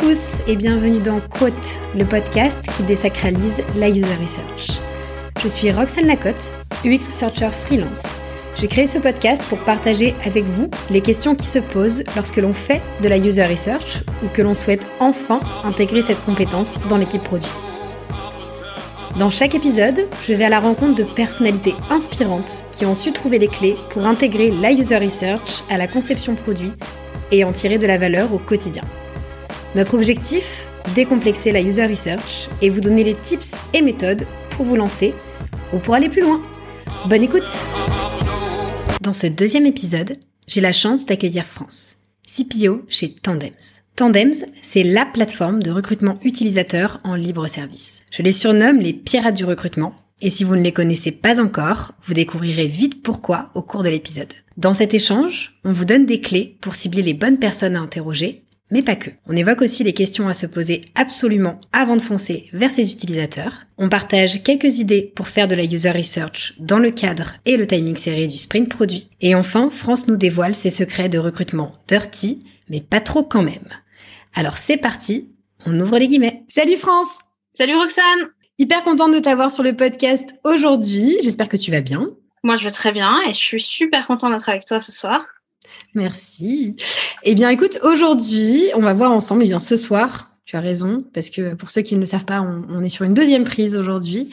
tous et bienvenue dans Quote, le podcast qui désacralise la user research. Je suis Roxane Lacotte, UX Researcher freelance. J'ai créé ce podcast pour partager avec vous les questions qui se posent lorsque l'on fait de la user research ou que l'on souhaite enfin intégrer cette compétence dans l'équipe produit. Dans chaque épisode, je vais à la rencontre de personnalités inspirantes qui ont su trouver les clés pour intégrer la user research à la conception produit et en tirer de la valeur au quotidien. Notre objectif Décomplexer la user research et vous donner les tips et méthodes pour vous lancer ou pour aller plus loin. Bonne écoute Dans ce deuxième épisode, j'ai la chance d'accueillir France, CPO chez Tandems. Tandems, c'est la plateforme de recrutement utilisateur en libre service. Je les surnomme les pirates du recrutement et si vous ne les connaissez pas encore, vous découvrirez vite pourquoi au cours de l'épisode. Dans cet échange, on vous donne des clés pour cibler les bonnes personnes à interroger mais pas que. On évoque aussi les questions à se poser absolument avant de foncer vers ses utilisateurs. On partage quelques idées pour faire de la user research dans le cadre et le timing serré du sprint produit. Et enfin, France nous dévoile ses secrets de recrutement dirty, mais pas trop quand même. Alors c'est parti, on ouvre les guillemets. Salut France Salut Roxane Hyper contente de t'avoir sur le podcast aujourd'hui. J'espère que tu vas bien. Moi, je vais très bien et je suis super contente d'être avec toi ce soir. Merci. Eh bien, écoute, aujourd'hui, on va voir ensemble, eh bien, ce soir, tu as raison, parce que pour ceux qui ne le savent pas, on, est sur une deuxième prise aujourd'hui.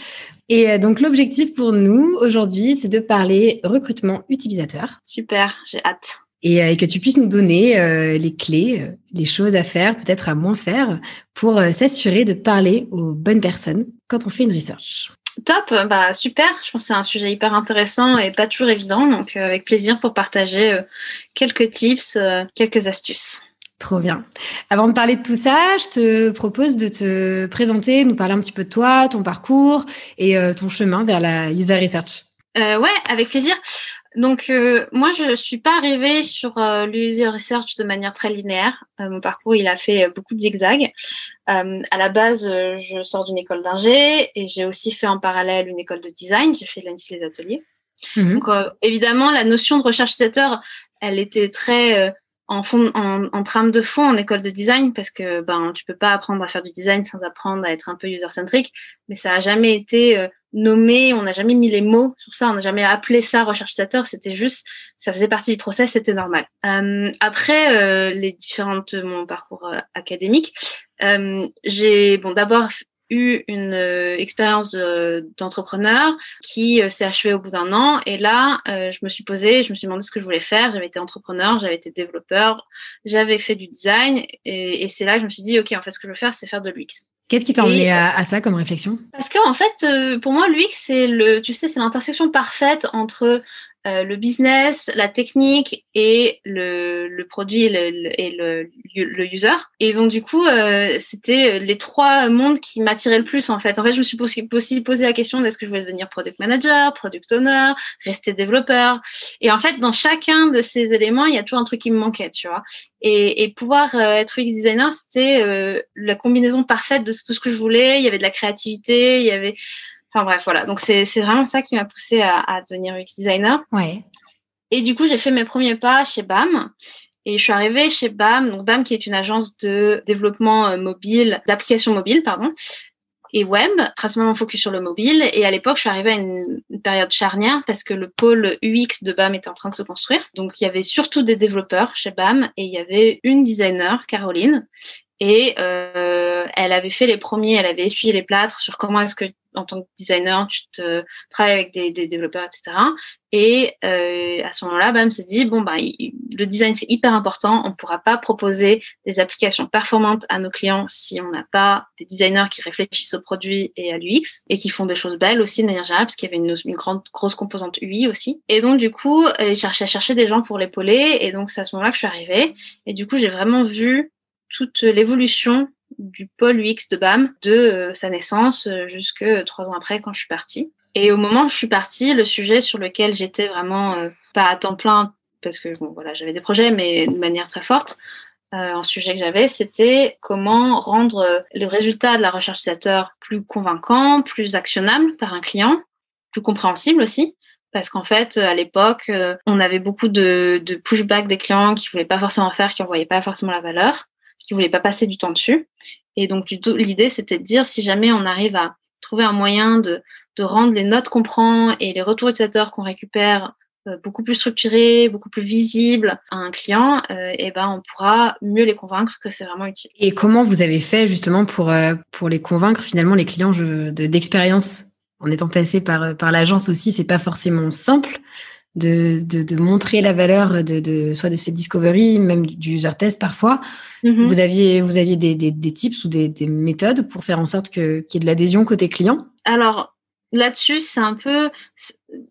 Et euh, donc, l'objectif pour nous aujourd'hui, c'est de parler recrutement utilisateur. Super, j'ai hâte. Et, euh, que tu puisses nous donner euh, les clés, les choses à faire, peut-être à moins faire, pour s'assurer de parler aux bonnes personnes quand on fait une research. Top, bah super. Je pense que c'est un sujet hyper intéressant et pas toujours évident, donc euh, avec plaisir pour partager euh, quelques tips, euh, quelques astuces. Trop bien. Avant de parler de tout ça, je te propose de te présenter, nous parler un petit peu de toi, ton parcours et ton chemin vers la user research. ouais, avec plaisir. Donc moi, je suis pas arrivée sur l'user research de manière très linéaire. mon parcours, il a fait beaucoup de zigzags. Euh, à la base, euh, je sors d'une école d'ingé et j'ai aussi fait en parallèle une école de design. J'ai fait l'ANSI les ateliers. Mhm. Donc, euh, évidemment, la notion de recherche utilisateur, elle était très en, fond, en, trame de fond en école de design parce que ben tu peux pas apprendre à faire du design sans apprendre à être un peu user centric. Mais ça a jamais été nommé, on n'a jamais mis les mots sur ça, on n'a jamais appelé ça recherche utilisateur, c'était juste, ça faisait partie du process, c'était normal. Euh, après euh, les différentes mon parcours euh, académique, j'ai bon d'abord eu une expérience d'entrepreneur qui s'est achevée au bout d'un an et là je me suis posée, je me suis demandé ce que je voulais faire, j'avais été entrepreneur, j'avais été développeur, j'avais fait du design et, et c'est là que je me suis dit ok en fait ce que je veux faire c'est faire de l'UX. Qu'est-ce qui t'a emmené à, ça comme réflexion? Parce qu'en fait, euh, pour moi, l'UX, c'est le, tu sais, c'est l'intersection parfaite entre euh, le business, la technique et le, le produit et, le, le, le, user. Et donc du coup, euh, c'était les trois mondes qui m'attiraient le plus en fait. En fait, je me suis aussi posé la question est-ce que je voulais devenir product manager, product owner, rester développeur. Et en fait, dans chacun de ces éléments, il y a toujours un truc qui me manquait, tu vois. Et, et pouvoir euh, être UX designer, c'était la combinaison parfaite de tout ce que je voulais. Il y avait de la créativité, il y avait Enfin bref, voilà. Donc c'est vraiment ça qui m'a poussé à, à, devenir UX designer. Ouais. Et du coup, j'ai fait mes premiers pas chez BAM. Et je suis arrivée chez BAM, donc BAM qui est une agence de développement euh, mobile, d'applications mobiles, pardon, et web, principalement focus sur le mobile. Et à l'époque, je suis arrivée à une, période charnière parce que le pôle UX de BAM était en train de se construire. Donc il y avait surtout des développeurs chez BAM et il y avait une designer, Caroline, et euh, elle avait fait les premiers, elle avait essuyé les plâtres sur comment est-ce que en tant que designer, tu te travailles avec des, développeurs, etc. Et euh, à ce moment-là, BAM se dit bon bah le design c'est hyper important. On ne pourra pas proposer des applications performantes à nos clients si on n'a pas des designers qui réfléchissent au produit et à l'UX et qui font des choses belles aussi de manière générale parce qu'il y avait une, une, grande grosse composante UI aussi. Et donc du coup, euh, ils cherchaient à chercher des gens pour l'épauler. Et donc c'est à ce moment-là que je suis arrivée. Et du coup, j'ai vraiment vu toute l'évolution du pôle UX de BAM de euh, sa naissance euh, jusque trois ans après quand je suis partie. Et au moment où je suis partie, le sujet sur lequel j'étais vraiment euh, pas à temps plein parce que bon voilà j'avais des projets mais de manière très forte, un sujet que j'avais c'était comment rendre le résultat de la recherche utilisateur plus convaincant, plus actionnable par un client, plus compréhensible aussi parce qu'en fait, à l'époque, on avait beaucoup de, de pushback des clients qui voulaient pas forcément faire, qui en voyaient pas forcément la valeur qui voulaient pas passer du temps dessus. Et donc, l'idée, c'était de dire si jamais on arrive à trouver un moyen de, de rendre les notes qu'on prend et les retours utilisateurs qu'on récupère euh, beaucoup plus structurés, beaucoup plus visibles à un client, euh, et ben on pourra mieux les convaincre que c'est vraiment utile. Et comment vous avez fait justement pour euh, pour les convaincre finalement les clients d'expérience? En étant passé par par l'agence aussi, c'est pas forcément simple. De, de, de, montrer la valeur de, de soit de cette discovery, même du user test parfois. Mm-hmm. Vous aviez, vous aviez des, des, des tips ou des, des, méthodes pour faire en sorte que, qu'il y ait de l'adhésion côté client? Alors, là-dessus, c'est un peu.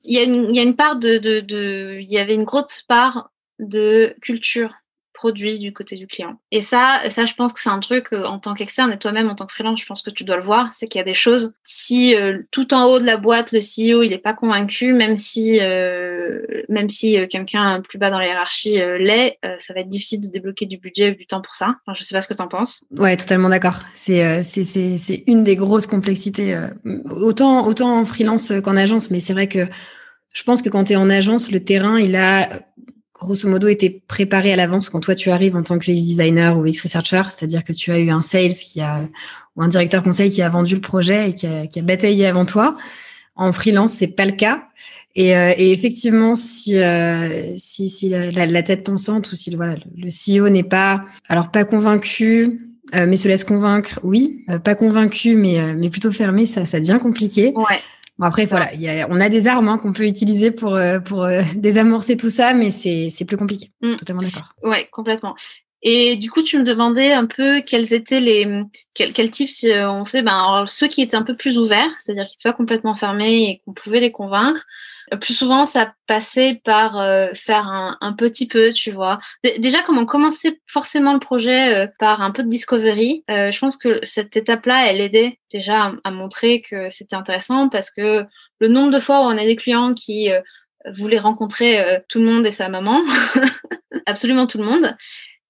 Il y, a une, il y a une part de. Il y avait une grosse part de culture produit du côté du client. Et ça, ça je pense que c'est un truc euh, en tant qu'externe et toi-même en tant que freelance, je pense que tu dois le voir, c'est qu'il y a des choses. Si euh, tout en haut de la boîte, le CEO, il n'est pas convaincu, même si, euh, même si quelqu'un plus bas dans la hiérarchie l'est, ça va être difficile de débloquer du budget du temps pour ça. Enfin, je sais pas ce que tu en penses. Ouais, totalement d'accord. C'est une des grosses complexités, autant autant en freelance qu'en agence, mais c'est vrai que je pense que quand tu es en agence, le terrain, il a grosso modo été préparé à l'avance quand toi tu arrives en tant que UX designer ou UX researcher, c'est-à-dire que tu as eu un sales qui a ou un directeur conseil qui a vendu le projet et qui a, qui a bataillé avant toi. En freelance, c'est pas le cas. Et, euh, et effectivement, si, euh, si, si la, tête pensante ou si voilà, le CEO n'est pas alors pas convaincu, euh, mais se laisse convaincre, oui, pas convaincu, mais mais plutôt fermé, ça ça devient compliqué. Ouais. Bon, après, voilà, y a, on a des armes hein, qu'on peut utiliser pour, euh, pour euh, désamorcer tout ça, mais c'est plus compliqué. Mm. Totalement d'accord. Ouais, complètement. Et du coup, tu me demandais un peu quels étaient les quels, quels tips euh, on faisait. Ben, alors, ceux qui étaient un peu plus ouverts, c'est-à-dire qui n'étaient pas complètement fermés et qu'on pouvait les convaincre. Plus souvent, ça passait par euh, faire un, un, petit peu, tu vois. déjà, comme on commençait forcément le projet euh, par un peu de discovery, euh, je pense que cette étape-là, elle aidait déjà à, montrer que c'était intéressant parce que le nombre de fois où on a des clients qui voulaient rencontrer tout le monde et sa maman, absolument tout le monde,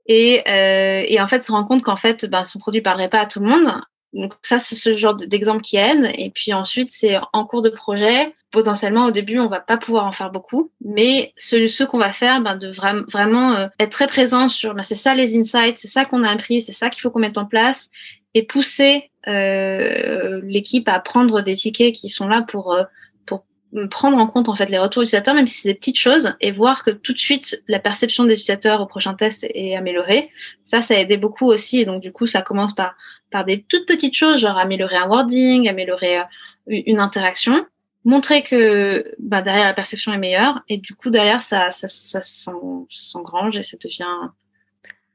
et, et, en fait se rend compte qu'en fait, ben, son produit parlerait pas à tout le monde. Donc ça, c'est ce genre d'exemple qui aide. Et puis ensuite, c'est en cours de projet. Potentiellement, au début, on va pas pouvoir en faire beaucoup, mais ce, ce qu'on va faire, ben, de vra vraiment euh, être très présent sur, ben, c'est ça les insights, c'est ça qu'on a appris, c'est ça qu'il faut qu'on mette en place, et pousser euh, l'équipe à prendre des tickets qui sont là pour euh, prendre en compte en fait les retours utilisateurs, même si c'est des petites choses, et voir que tout de suite la perception des utilisateurs au prochain test est améliorée. Ça, ça a aidé beaucoup aussi. Et donc du coup, ça commence par par des toutes petites choses, genre améliorer un wording, améliorer euh, une interaction, montrer que bah, derrière la perception est meilleure, et du coup derrière ça ça, ça s'engrange et ça devient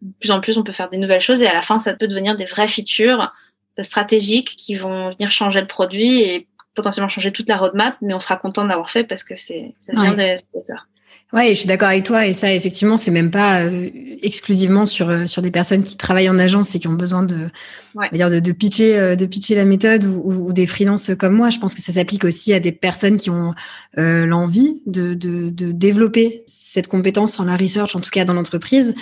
de plus en plus on peut faire des nouvelles choses. Et à la fin ça peut devenir des vraies features euh, stratégiques qui vont venir changer le produit et potentiellement changer toute la roadmap, mais on sera content d'avoir fait parce que c'est ça vient des utilisateurs. Ouais, je suis d'accord avec toi et ça effectivement c'est même pas euh, exclusivement sur euh, sur des personnes qui travaillent en agence et qui ont besoin de ouais. dire de, de, pitcher euh, de pitcher la méthode ou, ou, des freelances comme moi. Je pense que ça s'applique aussi à des personnes qui ont l'envie de, de, de développer cette compétence en la research, en tout cas dans l'entreprise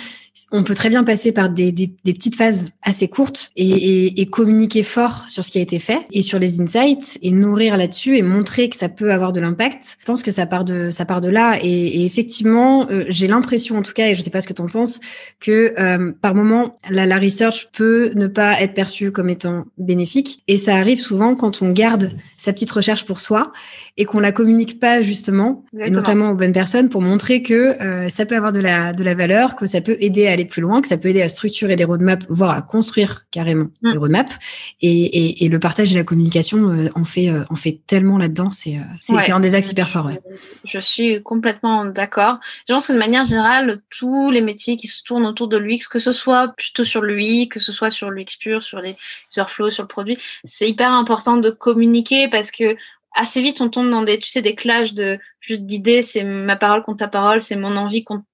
on peut très bien passer par des, des, des petites phases assez courtes et, et, et, communiquer fort sur ce qui a été fait et sur les insights et nourrir là-dessus et montrer que ça peut avoir de l'impact. Je pense que ça part de ça part de là et, et effectivement, euh, j'ai l'impression en tout cas et je sais pas ce que tu en penses que euh, par moment la, la research peut ne pas être perçue comme étant bénéfique et ça arrive souvent quand on garde sa petite recherche pour soi et qu'on la communique pas justement, et notamment aux bonnes personnes, pour montrer que euh, ça peut avoir de la, de la valeur, que ça peut aider à aller plus loin, que ça peut aider à structurer des roadmaps, voire à construire carrément mm. des roadmaps. Et, et, et, le partage et la communication euh, en fait euh, en fait tellement là-dedans. C'est euh, c'est ouais. un des axes hyper forts. Ouais. Je suis complètement d'accord. Je pense que de manière générale, tous les métiers qui se tournent autour de l'UX, que ce soit plutôt sur l'UI, que ce soit sur l'UX pur, sur les user flows, sur le produit, c'est hyper important de communiquer parce que assez vite on tombe dans des tu sais des clashs de juste d'idées c'est ma parole contre ta parole c'est mon envie contre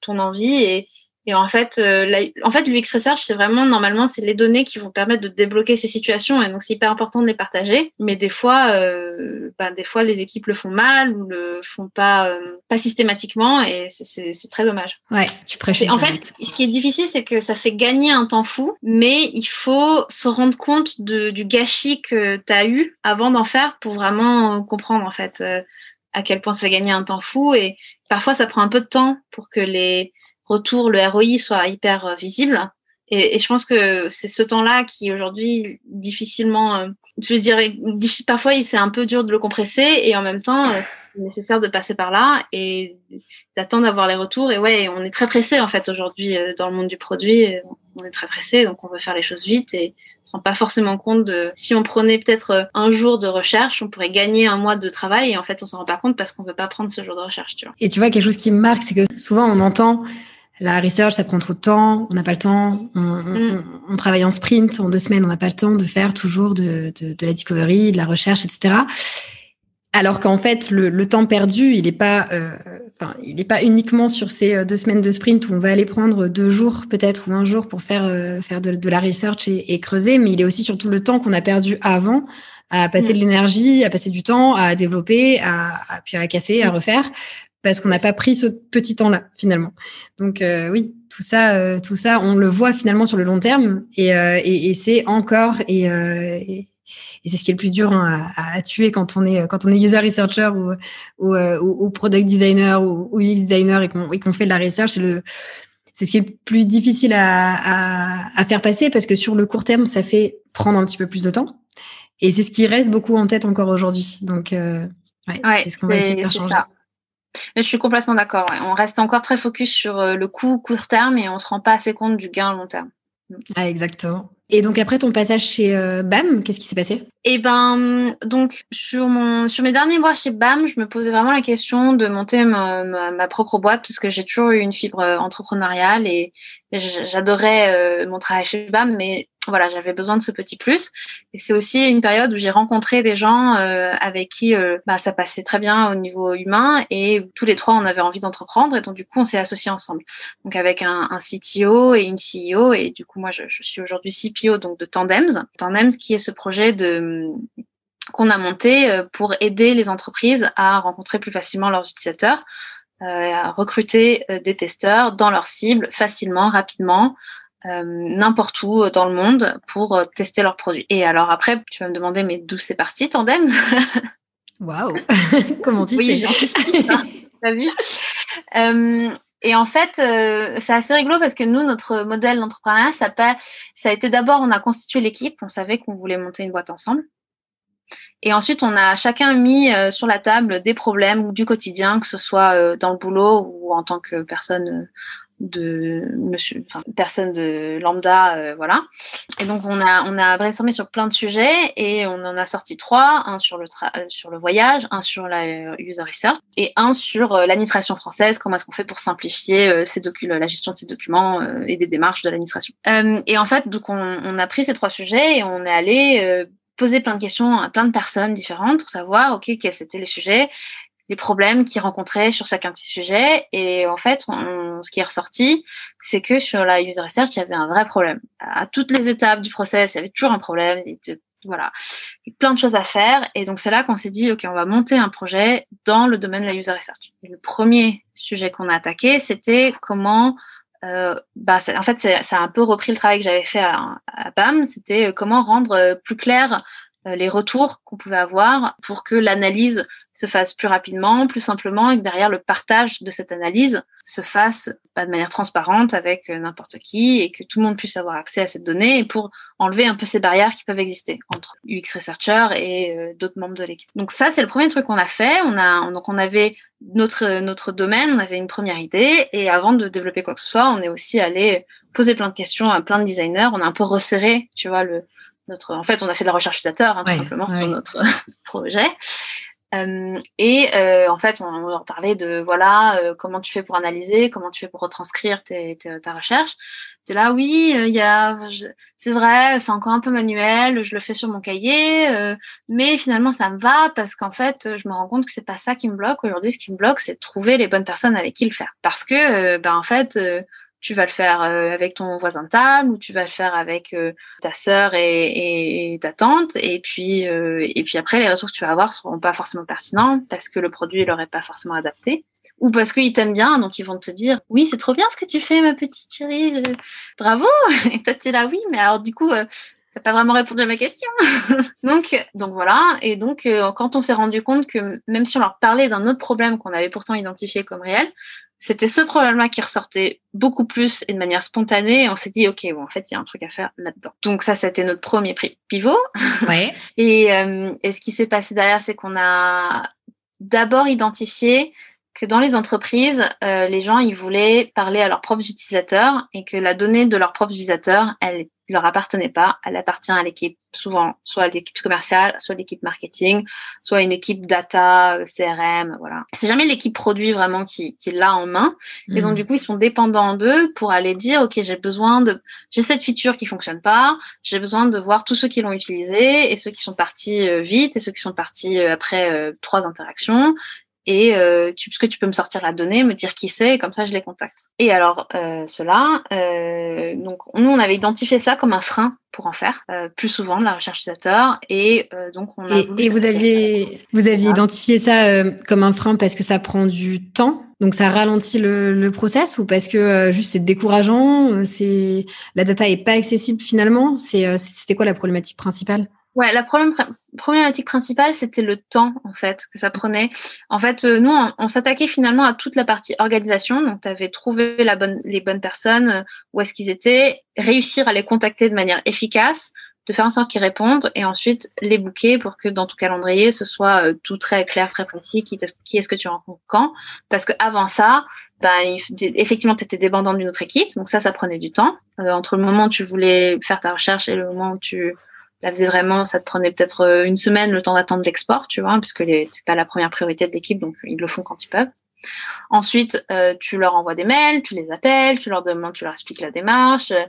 ton envie et et en fait, euh, la, en fait, l'UX Research, c'est vraiment, normalement, c'est les données qui vont permettre de débloquer ces situations. Et donc, c'est hyper important de les partager. Mais des fois, euh, ben, des fois, les équipes le font mal ou le font pas, euh, pas systématiquement. Et c'est très dommage. Ouais, tu prêches. En fait, ce qui est difficile, c'est que ça fait gagner un temps fou, mais il faut se rendre compte de, du gâchis que tu as eu avant d'en faire pour vraiment comprendre, en fait, euh, à quel point ça fait gagner un temps fou. Et parfois, ça prend un peu de temps pour que les, retour, le ROI soit hyper euh, visible. Et, je pense que c'est ce temps-là qui aujourd'hui difficilement, euh, je dirais, parfois c'est un peu dur de le compresser et en même temps euh, c'est nécessaire de passer par là et d'attendre d'avoir les retours. Et ouais, on est très pressé en fait aujourd'hui euh, dans le monde du produit. On est très pressé, donc on veut faire les choses vite et on se rend pas forcément compte de si on prenait peut-être un jour de recherche, on pourrait gagner un mois de travail et en fait on s'en rend pas compte parce qu'on veut pas prendre ce jour de recherche. Et tu vois quelque chose qui me marque, c'est que souvent on entend la research, ça prend trop de temps, on n'a pas le temps, mm. on, travaille en sprint, en deux semaines, on n'a pas le temps de faire toujours de, la discovery, de la recherche, etc. Alors qu'en fait, le, temps perdu, il n'est pas, euh, il n'est pas uniquement sur ces euh, deux semaines de sprint où on va aller prendre deux jours peut-être ou un jour pour faire euh, faire de, la research et, creuser, mais il est aussi sur tout le temps qu'on a perdu avant à passer mm. de l'énergie, à passer du temps, à développer, à, à puis à casser, à mm. refaire parce qu'on n'a pas pris ce petit temps-là finalement. Donc euh, oui, tout ça, euh, tout ça, on le voit finalement sur le long terme et, euh, et, et c'est encore et, et, c'est ce qui est le plus dur hein, à, à, tuer quand on est quand on est user researcher ou ou, ou product designer ou, ou UX designer et qu'on fait de la research. C'est le c'est ce qui est le plus difficile à, à, à faire passer parce que sur le court terme, ça fait prendre un petit peu plus de temps. Et c'est ce qui reste beaucoup en tête encore aujourd'hui. Donc, ouais, ouais c'est ce qu'on va essayer de faire changer. Je suis complètement d'accord. On reste encore très focus sur euh, le coût court terme et on se rend pas assez compte du gain long terme. exactement. Et donc après ton passage chez euh, BAM, qu'est-ce qui s'est passé? Eh ben, donc sur mon sur mes derniers mois chez BAM, je me posais vraiment la question de monter ma, ma, propre boîte parce que j'ai toujours eu une fibre euh, entrepreneuriale et, j'adorais mon travail chez BAM, mais voilà, j'avais besoin de ce petit plus. Et c'est aussi une période où j'ai rencontré des gens euh, avec qui euh, bah, ça passait très bien au niveau humain et tous les trois on avait envie d'entreprendre et donc du coup on s'est associés ensemble. Donc avec un, CTO et une CEO et du coup moi je, suis aujourd'hui CPO donc de Tandems. Tandems qui est ce projet de qu'on a monté euh, pour aider les entreprises à rencontrer plus facilement leurs utilisateurs. à recruter des testeurs dans leur cible facilement, rapidement, euh, n'importe où dans le monde pour euh, tester leurs produits. Et alors après, tu vas me demander, mais d'où c'est parti, Tandem Waouh. Comment tu oui, sais? hein, T'as vu? Euh, Et en fait, c'est assez rigolo parce que nous, notre modèle d'entrepreneuriat, ça, ça a été d'abord, on a constitué l'équipe, on savait qu'on voulait monter une boîte ensemble. Et ensuite, on a chacun mis sur la table des problèmes du quotidien, que ce soit dans le boulot ou en tant que personne de monsieur, enfin, personne de lambda, euh, voilà. Et donc on a on a brainstormé sur plein de sujets et on en a sorti trois, un sur le euh, sur le voyage, un sur la euh, user research et un sur l'administration française. Comment est-ce qu'on fait pour simplifier ces la gestion de ces documents et des démarches de l'administration. et en fait, donc on, on, a pris ces trois sujets et on est allé poser plein de questions à plein de personnes différentes pour savoir ok quels étaient les sujets des problèmes qu'ils rencontraient sur chacun de ces sujets. Et en fait, ce qui est ressorti, c'est que sur la user research, il y avait un vrai problème. À toutes les étapes du process, il y avait toujours un problème. Il y a plein de choses à faire. Et donc, c'est là qu'on s'est dit, OK, on va monter un projet dans le domaine de la user research. Le premier sujet qu'on a attaqué, c'était comment euh, bah, en fait, ça a un peu repris le travail que j'avais fait à, BAM. C'était euh, comment rendre euh, plus clair les retours qu'on pouvait avoir pour que l'analyse se fasse plus rapidement, plus simplement, et que derrière le partage de cette analyse se fasse pas de manière transparente avec euh, n'importe qui et que tout le monde puisse avoir accès à cette donnée et pour enlever un peu ces barrières qui peuvent exister entre UX researcher et euh, d'autres membres de l'équipe. Donc ça, c'est le premier truc qu'on a fait. On a, donc on avait notre, notre domaine, on avait une première idée et avant de développer quoi que ce soit, on est aussi allé poser plein de questions à plein de designers. On a un peu resserré, tu vois, le, notre, en fait, on a fait de la recherche utilisateur, hein, tout simplement, pour notre projet. Euh, et euh, en fait, on, leur parlait de voilà euh, comment tu fais pour analyser, comment tu fais pour retranscrire tes, ta recherche. C'est là, oui, il y a, c'est vrai, c'est encore un peu manuel, je le fais sur mon cahier, mais finalement ça me va parce qu'en fait, je me rends compte que c'est pas ça qui me bloque aujourd'hui. Ce qui me bloque, c'est de trouver les bonnes personnes avec qui le faire, parce que, ben en fait tu vas le faire euh, avec ton voisin de table ou tu vas le faire avec euh, ta sœur et, ta tante. Et puis euh, et puis après les ressources que tu vas avoir seront pas forcément pertinentes parce que le produit leur est pas forcément adapté. Ou parce qu'ils t'aiment bien donc ils vont te dire oui c'est trop bien ce que tu fais ma petite chérie bravo! Et toi es là oui mais alors du coup t'as pas vraiment répondu à ma question donc donc voilà. Et donc quand on s'est rendu compte que même si on leur parlait d'un autre problème qu'on avait pourtant identifié comme réel c'était ce problème-là qui ressortait beaucoup plus et de manière spontanée. Et on s'est dit, OK, bon, en fait, il y a un truc à faire là-dedans. Donc ça, c'était notre premier prix pivot. Ouais. et, euh, et ce qui s'est passé derrière, c'est qu'on a d'abord identifié que dans les entreprises, euh, les gens, ils voulaient parler à leurs propres utilisateurs et que la donnée de leurs propres utilisateurs, elle leur appartenait pas. Elle appartient à l'équipe, souvent, soit à l'équipe commerciale, soit à l'équipe marketing, soit à une équipe data, euh, CRM, voilà. C'est jamais l'équipe produit vraiment qui, qui l'a en main. Et donc, Mhm. du coup, ils sont dépendants d'eux pour aller dire, OK, j'ai besoin de, j'ai cette feature qui fonctionne pas, j'ai besoin de voir tous ceux qui l'ont utilisé et ceux qui sont partis euh, vite et ceux qui sont partis euh, après euh, trois interactions. Et euh, tu, parce que tu peux me sortir la donnée, me dire qui c'est, et comme ça je les contacte. Et alors euh, cela, euh, donc nous on avait identifié ça comme un frein pour en faire euh, plus souvent de la recherche utilisateur, et euh, donc on a Et, vous aviez, vous aviez identifié ça euh, comme un frein parce que ça prend du temps, donc ça ralentit le, le process ou parce que euh, juste c'est décourageant, c'est la data est pas accessible finalement? C'est euh, c'était quoi la problématique principale? Ouais, la problème, problématique principale, c'était le temps, en fait, que ça prenait. En fait, euh, nous, on, s'attaquait finalement à toute la partie organisation. Donc, tu avais trouvé la bonne, les bonnes personnes, euh, où est-ce qu'ils étaient, réussir à les contacter de manière efficace, de faire en sorte qu'ils répondent, et ensuite les booker pour que dans ton calendrier, ce soit euh, tout très clair, très précis, qui, qui est-ce que tu rencontres quand. Parce que avant ça, ben, effectivement, tu étais dépendant d'une autre équipe. Donc ça, ça prenait du temps. Euh, entre le moment où tu voulais faire ta recherche et le moment où tu la faisais vraiment, ça te prenait peut-être euh, une semaine le temps d'attendre l'export, tu vois, puisque c'est pas la première priorité de l'équipe, donc ils le font quand ils peuvent. Ensuite, euh, tu leur envoies des mails, tu les appelles, tu leur demandes, tu leur expliques la démarche, euh,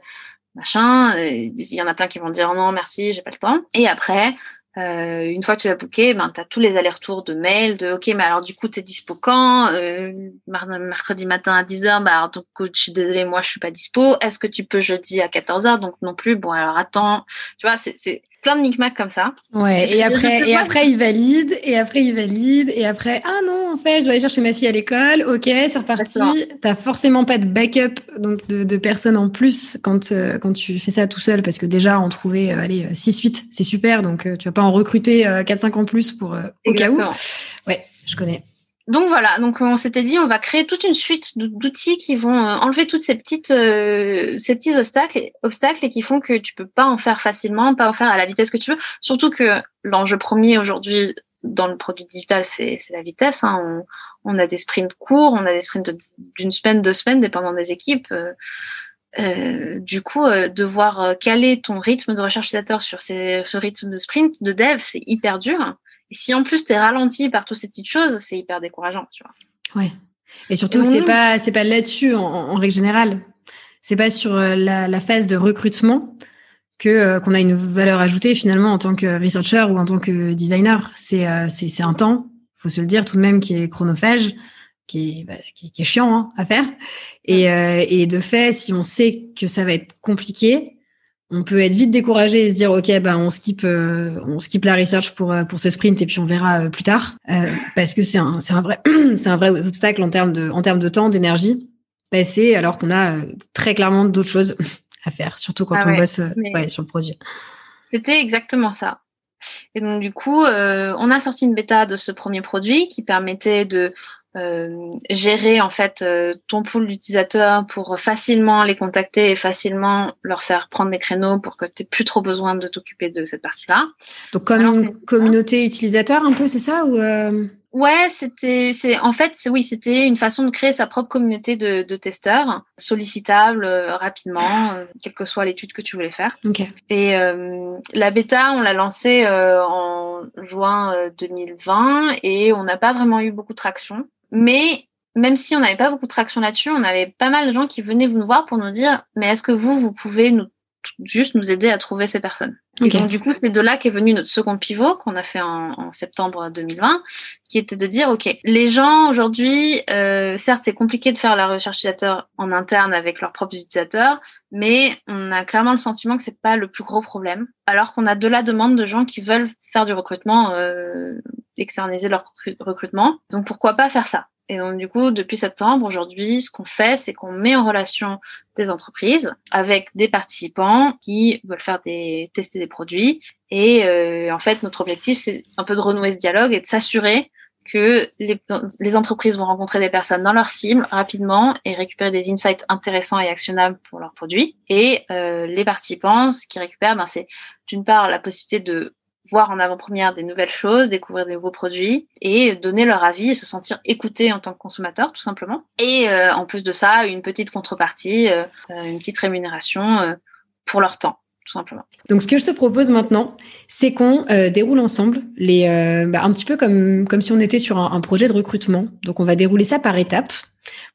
machin. Il y en a plein qui vont dire non, merci, j'ai pas le temps. Et après, euh, une fois que tu as booké, ben, tu as tous les allers-retours de mails, de OK, mais alors du coup, tu es dispo quand? Euh, Mercredi matin à 10h, bah, alors, donc, je suis désolée, moi, je suis pas dispo. Est-ce que tu peux jeudi à 14h Donc non plus. Bon, alors attends. Tu vois, c'est plein de micmacs comme ça. Ouais. Et après, et après il valide, et après il valide, et après ah non en fait je dois aller chercher ma fille à l'école. Ok, c'est reparti. T'as forcément pas de backup donc de, de personnes en plus quand euh, quand tu fais ça tout seul parce que déjà en trouver euh, allez 6 8 c'est super donc euh, tu vas pas en recruter 4 5 en plus pour euh, au cas où. Ouais, je connais. Donc voilà, donc on s'était dit on va créer toute une suite d'outils qui vont euh, enlever toutes ces petites euh, ces petits obstacles et qui font que tu peux pas en faire facilement, pas en faire à la vitesse que tu veux. Surtout que l'enjeu premier aujourd'hui dans le produit digital c'est la vitesse. hein. On, a des sprints courts, on a des sprints d'une semaine, deux semaines, dépendant des équipes. Euh, euh, du coup, euh, devoir euh, caler ton rythme de recherche utilisateur sur ce rythme de sprint, de dev, c'est hyper dur. Si en plus tu es ralenti par toutes ces petites choses, c'est hyper décourageant, tu vois. Ouais. Et surtout c'est pas c'est pas là-dessus en, en règle générale. C'est pas sur euh, la, la phase de recrutement que euh, qu'on a une valeur ajoutée finalement en tant que researcher ou en tant que designer. C'est euh, c'est c'est un temps, faut se le dire tout de même qui est chronophage, qui est bah, qui, qui est chiant hein, à faire. Et euh, et de fait, si on sait que ça va être compliqué, on peut être vite découragé et se dire ok bah on skip euh, on skip la research pour euh, pour ce sprint et puis on verra euh, plus tard. Euh, parce que c'est un c'est un vrai c'est un vrai obstacle en termes de en termes de temps d'énergie passé alors qu'on a très clairement d'autres choses à faire surtout quand Ah on ouais, bosse ouais, sur le produit C'était exactement ça. Et donc du coup, on a sorti une bêta de ce premier produit qui permettait de euh, gérer en fait euh, ton pool d'utilisateurs pour facilement les contacter et facilement leur faire prendre des créneaux pour que tu plus trop besoin de t'occuper de cette partie-là. donc comme Alors, une communauté utilisateur un peu c'est ça ou euh, Ouais, c'était, c'est, en fait, oui, c'était une façon de créer sa propre communauté de, de testeurs, sollicitable euh, rapidement, euh, quelle que soit l'étude que tu voulais faire. ok Et euh, la bêta, on l'a lancée euh, en juin euh, 2020 et on n'a pas vraiment eu beaucoup de traction. Mais même si on n'avait pas beaucoup de traction là-dessus, on avait pas mal de gens qui venaient nous voir pour nous dire, mais est-ce que vous, vous pouvez nous juste nous aider à trouver ces personnes? Et donc du coup, c'est de là qu'est venu notre second pivot qu'on a fait en, en septembre 2020, qui était de dire, ok, les gens aujourd'hui, euh, certes, c'est compliqué de faire la recherche utilisateur en interne avec leurs propres utilisateurs, mais on a clairement le sentiment que c'est pas le plus gros problème, alors qu'on a de la demande de gens qui veulent faire du recrutement, euh, externaliser leur recru- recrutement. Donc pourquoi pas faire ça? Et donc du coup, depuis septembre, aujourd'hui, ce qu'on fait, c'est qu'on met en relation des entreprises avec des participants qui veulent faire des tester des produits. Et euh, en fait, notre objectif, c'est un peu de renouer ce dialogue et de s'assurer que les, les, entreprises vont rencontrer des personnes dans leur cible rapidement et récupérer des insights intéressants et actionnables pour leurs produits. Et euh, les participants, ce qu'ils récupèrent, ben, c'est d'une part la possibilité de voir en avant-première des nouvelles choses, découvrir des nouveaux produits et donner leur avis et se sentir écouté en tant que consommateur, tout simplement. Et euh, en plus de ça, une petite contrepartie, euh, une petite rémunération euh, pour leur temps simplement. Donc, ce que je te propose maintenant, c'est qu'on euh, déroule ensemble les, euh, bah, un petit peu comme, comme si on était sur un, projet de recrutement. Donc, on va dérouler ça par étapes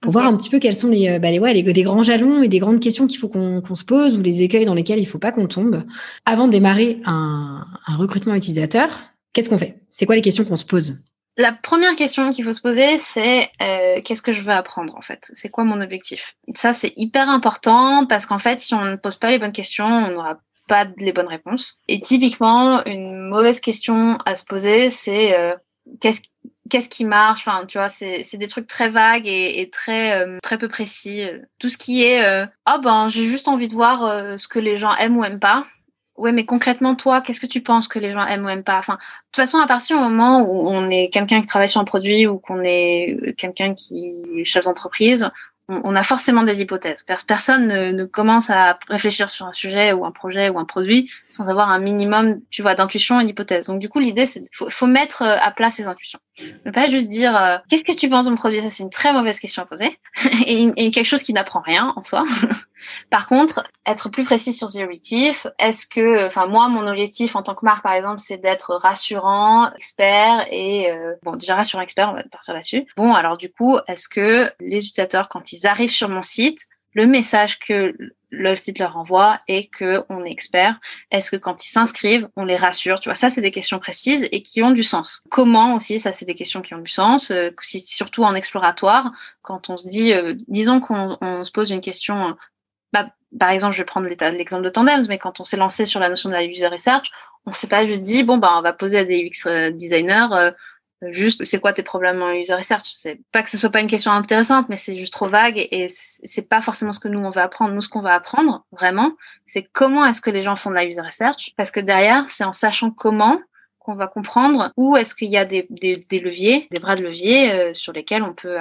pour voir un petit peu quels sont les, euh, bah, les, ouais, les, les, grands jalons et les grandes questions qu'il faut qu'on se pose ou les écueils dans lesquels il ne faut pas qu'on tombe. Avant de démarrer un, un recrutement utilisateur, qu'est-ce qu'on fait? C'est quoi les questions qu'on se pose? La première question qu'il faut se poser, c'est euh, qu'est-ce que je veux apprendre en fait? C'est quoi mon objectif? Ça, c'est hyper important parce qu'en fait, si on ne pose pas les bonnes questions, on n'aura pas les bonnes réponses. Et typiquement, une mauvaise question à se poser, c'est euh, qu'est-ce qu'est-ce qui marche? Enfin, tu vois, c'est des trucs très vagues et, et très euh, très peu précis. Tout ce qui est euh, oh ben j'ai juste envie de voir euh, ce que les gens aiment ou aiment pas. Ouais, mais concrètement, toi, qu'est-ce que tu penses que les gens aiment ou aiment pas? Enfin, de toute façon, à partir du moment où on est quelqu'un qui travaille sur un produit ou qu'on est quelqu'un qui est chef d'entreprise, on, a forcément des hypothèses. Personne ne, commence à réfléchir sur un sujet ou un projet ou un produit sans avoir un minimum, tu vois, d'intuition et d'hypothèse. Donc du coup, l'idée, c'est faut, faut mettre euh, à plat ses intuitions. Ne pas juste dire euh, qu'est-ce que tu penses de mon produit? Ça, c'est une très mauvaise question à poser et, quelque chose qui n'apprend rien en soi. par contre, être plus précis sur ses objectifs. Est-ce que, enfin moi, mon objectif en tant que marque, par exemple, c'est d'être rassurant, expert et euh, bon, déjà rassurant, expert, on va partir là-dessus. Bon, alors du coup, est-ce que les utilisateurs, quand ils arrivent sur mon site, le message que le site leur envoie est que on est expert. Est-ce que quand ils s'inscrivent, on les rassure? Tu vois, ça c'est des questions précises et qui ont du sens. Comment aussi, ça c'est des questions qui ont du sens. Euh, surtout en exploratoire, quand on se dit, euh, disons qu'on se pose une question. Bah, par exemple, je vais prendre l'exemple de Tandems, mais quand on s'est lancé sur la notion de la user research, on s'est pas juste dit bon bah on va poser à des UX euh, designers juste c'est quoi tes problèmes en user research? C'est pas que ce soit pas une question intéressante mais c'est juste trop vague et, c'est pas forcément ce que nous on va apprendre. Nous ce qu'on va apprendre vraiment c'est comment est-ce que les gens font de la user research? Parce que derrière c'est en sachant comment qu'on va comprendre où est-ce qu'il y a des, des, leviers, des bras de levier euh, sur lesquels on peut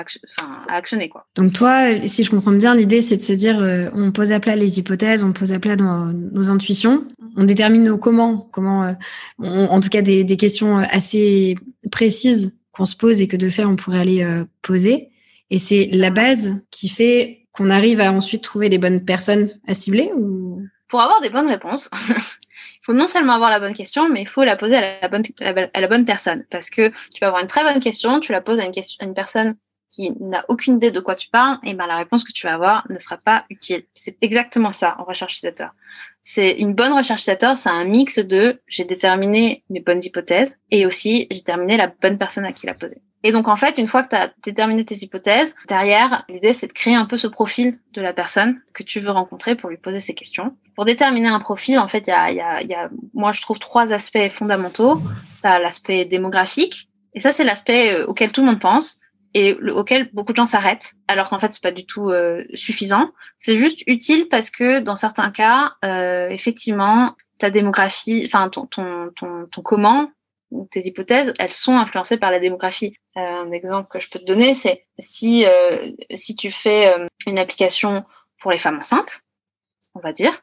actionner. Quoi. Donc toi, si je comprends bien, l'idée c'est de se dire euh, on pose à plat les hypothèses, on pose à plat dans nos intuitions, on détermine nos comment, comment euh, en tout cas des, des, questions assez précises qu'on se pose et que de fait on pourrait aller poser. Et c'est la base qui fait qu'on arrive à ensuite trouver les bonnes personnes à cibler ou... Pour avoir des bonnes réponses, faut non seulement avoir la bonne question, mais il faut la poser à la bonne, à la bonne personne. Parce que tu vas avoir une très bonne question, tu la poses à une, question, à une personne qui n'a aucune idée de quoi tu parles, et ben la réponse que tu vas avoir ne sera pas utile. C'est exactement ça en recherche utilisateur. C'est une bonne recherche utilisateur, c'est un mix de j'ai déterminé mes bonnes hypothèses et aussi j'ai déterminé la bonne personne à qui la poser. Et donc, en fait, une fois que tu as déterminé tes hypothèses, derrière, l'idée, c'est de créer un peu ce profil de la personne que tu veux rencontrer pour lui poser ces questions. Pour déterminer un profil, en fait, il y a, y, a, y a, moi, je trouve trois aspects fondamentaux. Tu as l'aspect démographique, et ça, c'est l'aspect euh, auquel tout le monde pense et auquel beaucoup de gens s'arrêtent, alors qu'en fait c'est pas du tout euh, suffisant. C'est juste utile parce que dans certains cas, euh, effectivement, ta démographie, enfin ton, ton, ton, ton comment tes hypothèses, elles sont influencées par la démographie. Euh, un exemple que je peux te donner, c'est si euh, si tu fais euh, une application pour les femmes enceintes, on va dire,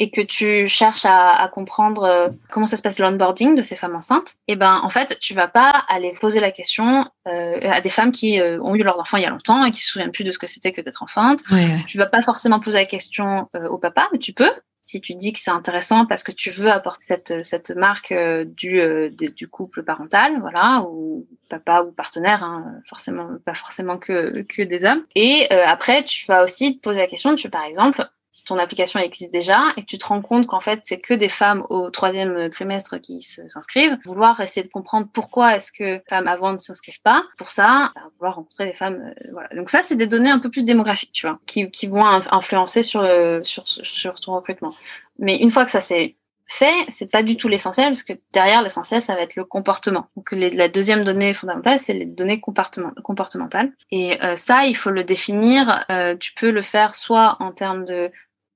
et que tu cherches à, à comprendre comment ça se passe l'onboarding de ces femmes enceintes, et eh ben en fait tu vas pas aller poser la question à des femmes qui ont eu leurs enfants il y a longtemps et qui se souviennent plus de ce que c'était que d'être enceinte. Ouais. Tu vas pas forcément poser la question au papa, mais tu peux si tu dis que c'est intéressant parce que tu veux apporter cette, cette marque euh, du, euh, du couple parental, voilà, ou papa ou partenaire, hein, forcément, pas forcément que, que des hommes. Et euh, après, tu vas aussi te poser la question, tu par exemple, si ton application existe déjà et que tu te rends compte qu'en fait c'est que des femmes au troisième trimestre qui s'inscrivent, vouloir essayer de comprendre pourquoi est-ce que femmes avant ne s'inscrivent pas, pour ça, bah, vouloir rencontrer des femmes, euh, voilà. Donc ça c'est des données un peu plus démographiques, tu vois, qui, qui vont influencer sur, sur, sur ton recrutement. Mais une fois que ça c'est fait, c'est pas du tout l'essentiel parce que derrière l'essentiel, ça va être le comportement. Donc la deuxième donnée fondamentale, c'est les données comportement, comportementales. Et euh, ça, il faut le définir. Euh, tu peux le faire soit en termes de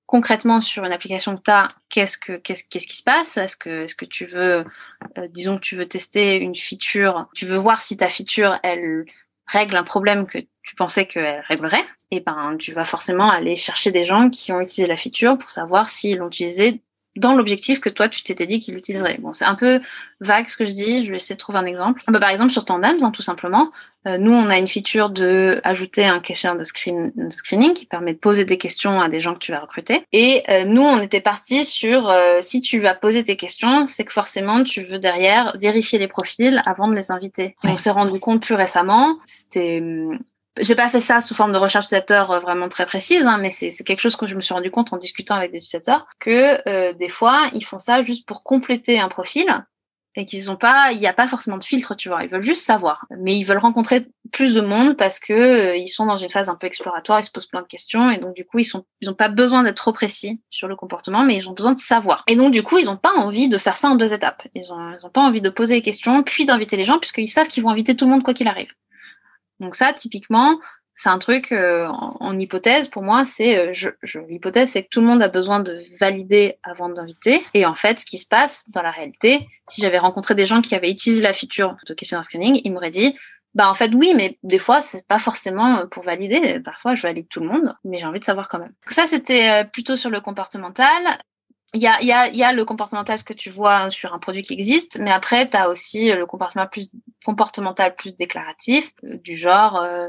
concrètement sur une application que tu as, qu'est-ce que qu'est-ce qu'est-ce qui se passe? Est-ce que est-ce que tu veux euh, disons que tu veux tester une feature, tu veux voir si ta feature elle règle un problème que tu pensais qu'elle réglerait, et ben tu vas forcément aller chercher des gens qui ont utilisé la feature pour savoir s'ils l'ont utilisée dans l'objectif que toi tu t'étais dit qu'il utiliserait. Bon, c'est un peu vague ce que je dis, je vais essayer de trouver un exemple. Bah, par exemple sur Tandems, hein, tout simplement, euh, nous on a une feature de ajouter un questionnaire de, screen, de screening qui permet de poser des questions à des gens que tu vas recruter. Et euh, nous on était parti sur euh, si tu vas poser tes questions, c'est que forcément tu veux derrière vérifier les profils avant de les inviter. On s'est rendu compte plus récemment, c'était j'ai pas fait ça sous forme de recherche utilisateur euh, vraiment très précise, hein, mais c'est quelque chose que je me suis rendu compte en discutant avec des utilisateurs que euh, des fois ils font ça juste pour compléter un profil et qu'ils ont pas, il n'y a pas forcément de filtre, tu vois. Ils veulent juste savoir, mais ils veulent rencontrer plus de monde parce que euh, ils sont dans une phase un peu exploratoire, ils se posent plein de questions et donc du coup ils sont, ils ont pas besoin d'être trop précis sur le comportement, mais ils ont besoin de savoir. Et donc du coup ils ont pas envie de faire ça en deux étapes. Ils ont, ils ont pas envie de poser les questions puis d'inviter les gens puisqu'ils savent qu'ils vont inviter tout le monde quoi qu'il arrive. Donc ça, typiquement, c'est un truc euh, en, hypothèse pour moi c'est euh, je, l'hypothèse c'est que tout le monde a besoin de valider avant d'inviter et en fait ce qui se passe dans la réalité si j'avais rencontré des gens qui avaient utilisé la feature de questionnaire screening ils m'auraient dit bah en fait oui mais des fois c'est pas forcément euh, pour valider. Parfois je valide tout le monde mais j'ai envie de savoir quand même Donc ça c'était plutôt sur le comportemental. Il y a, y, a, y a le comportemental, ce que tu vois sur un produit qui existe, mais après, tu as aussi le comportement plus comportemental plus déclaratif, euh, du genre euh,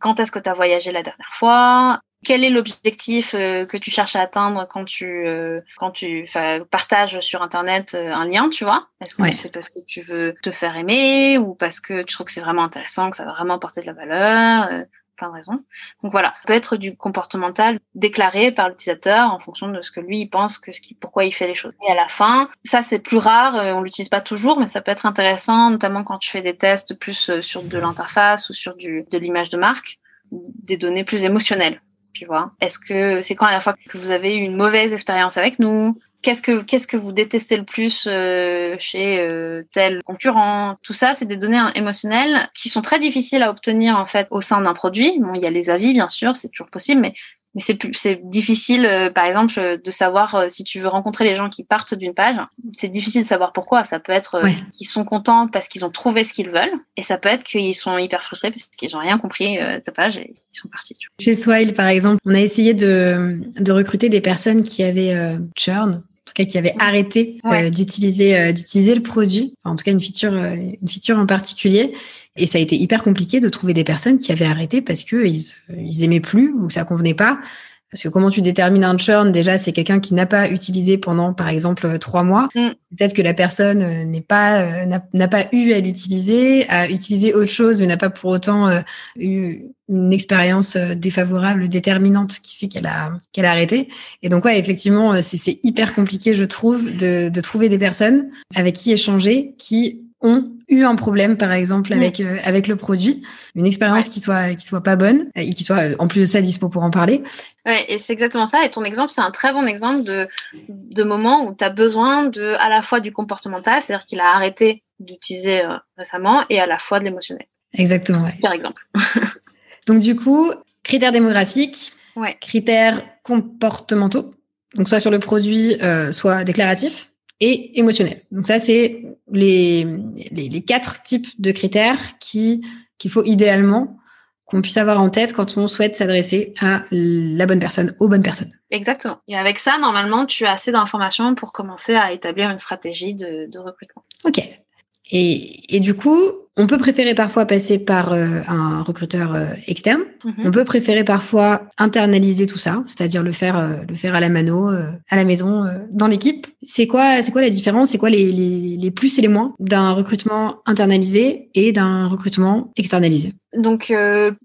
quand est-ce que tu as voyagé la dernière fois? Quel est l'objectif euh, que tu cherches à atteindre quand tu quand tu partages sur internet un lien, tu vois? Est-ce que c'est parce que tu veux te faire aimer ou parce que tu trouves que c'est vraiment intéressant, que ça va vraiment apporter de la valeur plein de raisons. Donc voilà, ça peut être du comportemental déclaré par l'utilisateur en fonction de ce que lui il pense que ce qui, pourquoi il fait les choses. Et à la fin, ça c'est plus rare, euh, on l'utilise pas toujours, mais ça peut être intéressant, notamment quand tu fais des tests plus euh, sur de l'interface ou sur du de l'image de marque, des données plus émotionnelles. Est-ce que c'est quand la fois que vous avez eu une mauvaise expérience avec nous? Qu'est-ce que qu'est-ce que vous détestez le plus euh, chez euh, tel concurrent? Tout ça, c'est des données émotionnelles qui sont très difficiles à obtenir en fait au sein d'un produit. Bon, il y a les avis bien sûr, c'est toujours possible, mais mais c'est plus c'est difficile euh, par exemple euh, de savoir euh, si tu veux rencontrer les gens qui partent d'une page c'est difficile de savoir pourquoi. Ça peut être qu'ils sont contents parce qu'ils ont trouvé ce qu'ils veulent et ça peut être qu'ils sont hyper frustrés parce qu'ils ont rien compris de ta page et ils sont partis chez Swile par exemple on a essayé de, de recruter des personnes qui avaient churn. en tout cas qui avaient arrêté d'utiliser d'utiliser le produit. En tout cas une feature une feature en particulier. Et ça a été hyper compliqué de trouver des personnes qui avaient arrêté parce que ils, ils aimaient plus ou que ça convenait pas. Parce que comment tu détermines un churn Déjà, c'est quelqu'un qui n'a pas utilisé pendant, par exemple, trois mois. Mm. Peut-être que la personne euh, n'est pas euh, n'a pas eu à l'utiliser, a utilisé autre chose, mais n'a pas pour autant euh, eu une expérience défavorable, déterminante, qui fait qu'elle a qu'elle a arrêté. Et donc, ouais, effectivement, c'est hyper compliqué, je trouve, de, de trouver des personnes avec qui échanger, qui ont eu un problème, par exemple, avec, euh, avec le produit, une expérience qui soit qui soit pas bonne et qui soit, en plus de ça, dispo pour en parler. Ouais, et c'est exactement ça. Et ton exemple, c'est un très bon exemple de, de moment où tu as besoin de, à la fois du comportemental, c'est-à-dire qu'il a arrêté d'utiliser euh, récemment, et à la fois de l'émotionnel. Exactement. Super exemple. Donc, du coup, critères démographiques, ouais. critères comportementaux, donc soit sur le produit, euh, soit déclaratif et émotionnel. Donc ça, c'est les, les, les, quatre types de critères qui qu'il faut idéalement qu'on puisse avoir en tête quand on souhaite s'adresser à la bonne personne, aux bonnes personnes. Exactement. Et avec ça, normalement, tu as assez d'informations pour commencer à établir une stratégie de, de recrutement. Ok. Et, et, du coup, on peut préférer parfois passer par euh, un recruteur euh, externe. Mhm. On peut préférer parfois internaliser tout ça, c'est-à-dire le faire, euh, le faire à la mano, à la maison, dans l'équipe. C'est quoi, c'est quoi la différence? C'est quoi les, les, les, plus et les moins d'un recrutement internalisé et d'un recrutement externalisé? Donc,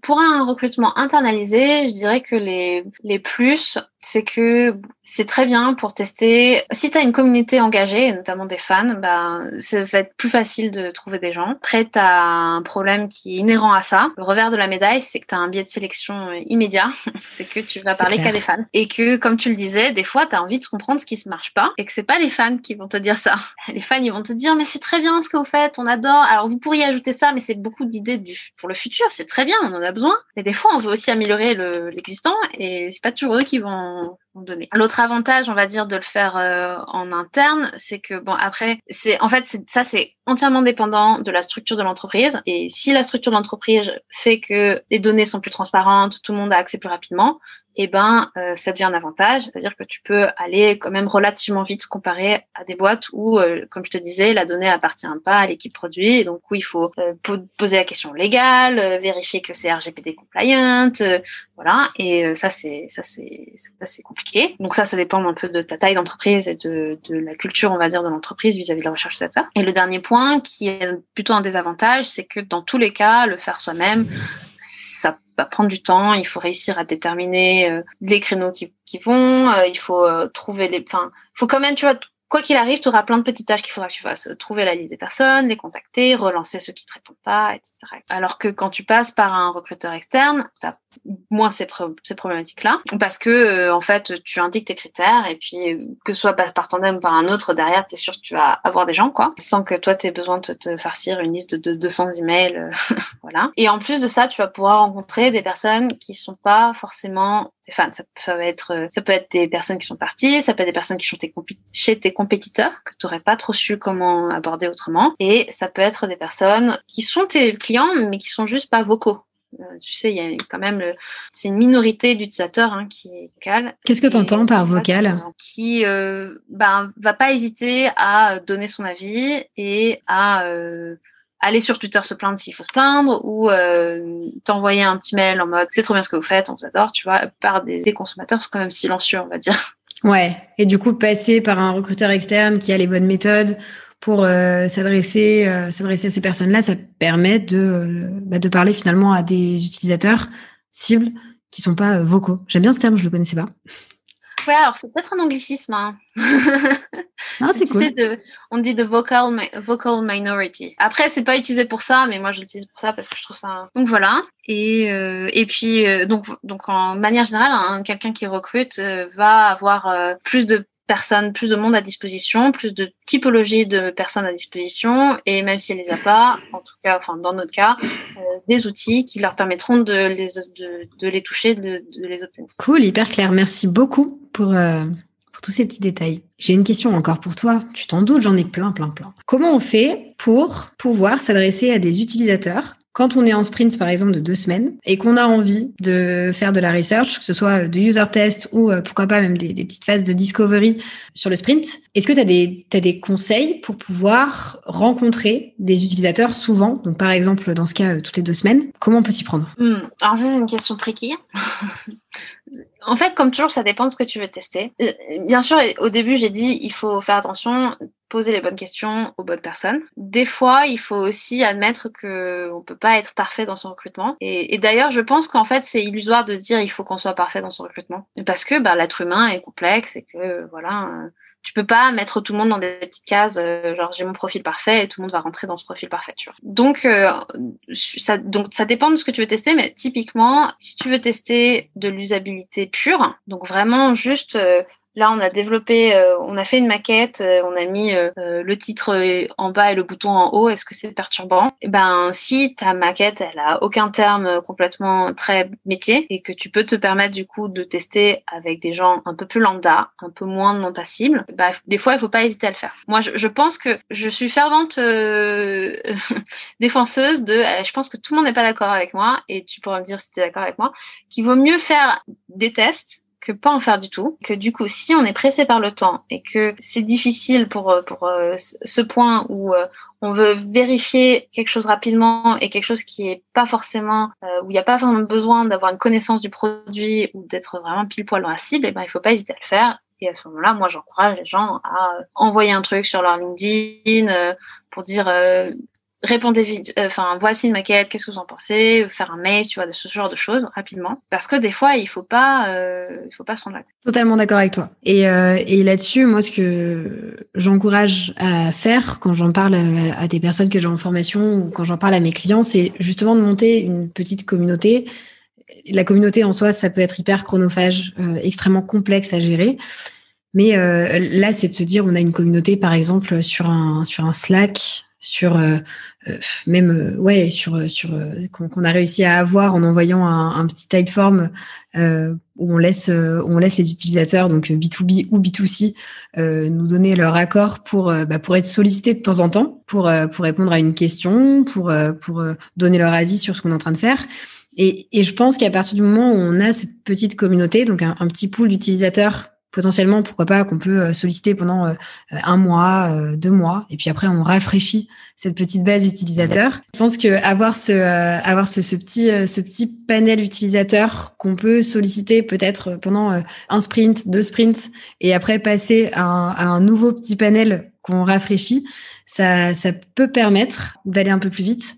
pour un recrutement internalisé, je dirais que les, les plus, c'est que c'est très bien pour tester. Si tu as une communauté engagée, notamment des fans, ben, ça va être plus facile de trouver des gens. Après, tu as un problème qui est inhérent à ça. Le revers de la médaille, c'est que tu as un biais de sélection euh, immédiat. c'est que tu vas parler qu'à des fans. Et que, comme tu le disais, des fois, tu as envie de comprendre ce qui se marche pas et que c'est pas les fans qui vont te dire ça. Les fans, ils vont te dire, mais c'est très bien ce que vous faites, on adore. Alors, vous pourriez ajouter ça, mais c'est beaucoup d'idées pour le futur. C'est très bien, on en a besoin. Mais des fois, on veut aussi améliorer l'existant et c'est pas toujours eux qui vont L'autre avantage, on va dire, de le faire euh, en interne, c'est que bon après, c'est en fait ça c'est entièrement dépendant de la structure de l'entreprise. Et si la structure de l'entreprise fait que les données sont plus transparentes, tout le monde a accès plus rapidement, eh ben euh, ça devient un avantage, c'est-à-dire que tu peux aller quand même relativement vite comparé à des boîtes où, euh, comme je te disais, la donnée appartient pas à l'équipe produit, donc où il faut euh, poser la question légale, vérifier que c'est RGPD compliant, voilà, et ça c'est ça c'est ça c'est compliqué. Donc ça ça dépend un peu de ta taille d'entreprise et de, de la culture on va dire de l'entreprise vis-à-vis de la recherche data. Et le dernier point qui est plutôt un désavantage, c'est que dans tous les cas, le faire soi-même ça va prendre du temps. Il faut réussir à déterminer euh, les créneaux qui, qui vont. Euh, il faut euh, trouver les. Enfin, il faut quand même, tu vois, quoi qu'il arrive, tu auras plein de petites tâches qu'il faudra que tu fasses. Trouver la liste des personnes, les contacter, relancer ceux qui te répondent pas, etc. Alors que quand tu passes par un recruteur externe, tu as moins ces, ces problématiques-là parce que euh, en fait tu indiques tes critères et puis euh, que ce soit par tandem ou par un autre derrière tu es sûr que tu vas avoir des gens quoi sans que toi tu aies besoin de te farcir une liste de, 200 emails euh, voilà. Et en plus de ça tu vas pouvoir rencontrer des personnes qui sont pas forcément tes fans. Ça, va être ça peut être des personnes qui sont parties ça peut être des personnes qui sont tes chez tes compétiteurs que tu n'aurais pas trop su comment aborder autrement. Et ça peut être des personnes qui sont tes clients mais qui sont juste pas vocaux. euh, tu sais, il y a quand même, c'est une minorité d'utilisateurs hein, qui est vocale. Qu'est-ce que tu entends par vocal Qui euh, ben, va pas hésiter à donner son avis et à euh, aller sur Twitter se plaindre s'il faut se plaindre ou euh, t'envoyer un petit mail en mode c'est trop bien ce que vous faites, on vous adore, tu vois. Par des, des consommateurs sont quand même silencieux, on va dire. Ouais, et du coup passer par un recruteur externe qui a les bonnes méthodes pour euh, s'adresser euh, s'adresser à ces personnes-là, ça permet de euh, bah, de parler finalement à des utilisateurs cibles qui sont pas vocaux. J'aime bien ce terme, je le connaissais pas. Ouais, alors c'est peut-être un anglicisme. Hein. Ah, c'est cool. on dit de vocal, vocal minority. Après, c'est pas utilisé pour ça, mais moi je l'utilise pour ça parce que je trouve ça. Donc voilà. Et et puis donc donc en manière générale, hein, quelqu'un qui recrute va avoir plus de personnes, plus de monde à disposition, plus de typologie de personnes à disposition, et même si elle les a pas, en tout cas, enfin dans notre cas, euh, des outils qui leur permettront de les, toucher, de, de, les obtenir. Cool, hyper clair. Merci beaucoup pour, euh, pour tous ces petits détails. J'ai une question encore pour toi. Tu t'en doutes, j'en ai plein, plein, plein. Comment on fait pour pouvoir s'adresser à des utilisateurs quand on est en sprint, par exemple, de deux semaines et qu'on a envie de faire de la research, que ce soit de user test ou euh, pourquoi pas même des, petites phases de discovery sur le sprint, est-ce que tu as des, conseils pour pouvoir rencontrer des utilisateurs souvent? Donc, par exemple, dans ce cas, euh, toutes les deux semaines, comment on peut s'y prendre? Hmm. Alors, ça, c'est une question tricky. En fait, comme toujours, ça dépend de ce que tu veux tester. Euh, bien sûr, au début, j'ai dit, il faut faire attention, poser les bonnes questions aux bonnes personnes. Des fois, il faut aussi admettre que on peut pas être parfait dans son recrutement. Et, d'ailleurs, je pense qu'en fait, c'est illusoire de se dire, il faut qu'on soit parfait dans son recrutement. Parce que bah, l'être humain est complexe et que, voilà, euh, tu peux pas mettre tout le monde dans des petites cases, euh, genre j'ai mon profil parfait et tout le monde va rentrer dans ce profil parfait. Donc, euh, ça, donc ça dépend de ce que tu veux tester, mais typiquement, si tu veux tester de l'usabilité pure, donc vraiment juste Là, on a développé, euh, on a fait une maquette, euh, on a mis euh, le titre en bas et le bouton en haut. Est-ce que c'est perturbant? Eh Ben, si ta maquette, elle a aucun terme complètement très métier et que tu peux te permettre du coup de tester avec des gens un peu plus lambda, un peu moins dans ta cible, bah, des fois, il faut pas hésiter à le faire. Moi, je, je pense que je suis fervente défenseuse de, je pense que tout le monde n'est pas d'accord avec moi et tu pourras me dire si tu es d'accord avec moi, qu'il vaut mieux faire des tests que pas en faire du tout. Que du coup, si on est pressé par le temps et que c'est difficile pour, euh, pour euh, ce point où euh, on veut vérifier quelque chose rapidement et quelque chose qui est pas forcément où il n'y a pas vraiment besoin d'avoir une connaissance du produit ou d'être vraiment pile poil dans la cible, et eh ben il faut pas hésiter à le faire. Et à ce moment-là, moi j'encourage les gens à envoyer un truc sur leur LinkedIn pour dire répondez euh, enfin voici une maquette, qu'est-ce que vous en pensez, faire un mail, tu vois, de ce genre de choses rapidement, parce que des fois il faut pas, euh, faut pas se prendre la tête. Totalement d'accord avec toi. Et, euh, et là-dessus, moi ce que j'encourage à faire quand j'en parle à, des personnes que j'ai en formation ou quand j'en parle à mes clients, c'est justement de monter une petite communauté. La communauté en soi, ça peut être hyper chronophage, extrêmement complexe à gérer. Mais là, c'est de se dire, on a une communauté, par exemple, sur un sur un Slack sur même ouais sur sur qu'on a réussi à avoir en envoyant un, un petit typeform où on laisse où on laisse les utilisateurs donc B2B ou B2C nous donner leur accord pour bah, pour être sollicités de temps en temps pour pour répondre à une question pour pour donner leur avis sur ce qu'on est en train de faire. Et, et je pense qu'à partir du moment où on a cette petite communauté, donc un, un petit pool d'utilisateurs potentiellement, pourquoi pas, qu'on peut euh, solliciter pendant euh, un mois, euh, deux mois, et puis après on rafraîchit cette petite base d'utilisateurs. Je pense que avoir ce, avoir ce, ce, petit, ce petit panel utilisateur qu'on peut solliciter peut-être pendant un sprint, deux sprints, et après passer à un, à un nouveau petit panel qu'on rafraîchit, ça, ça peut permettre d'aller un peu plus vite.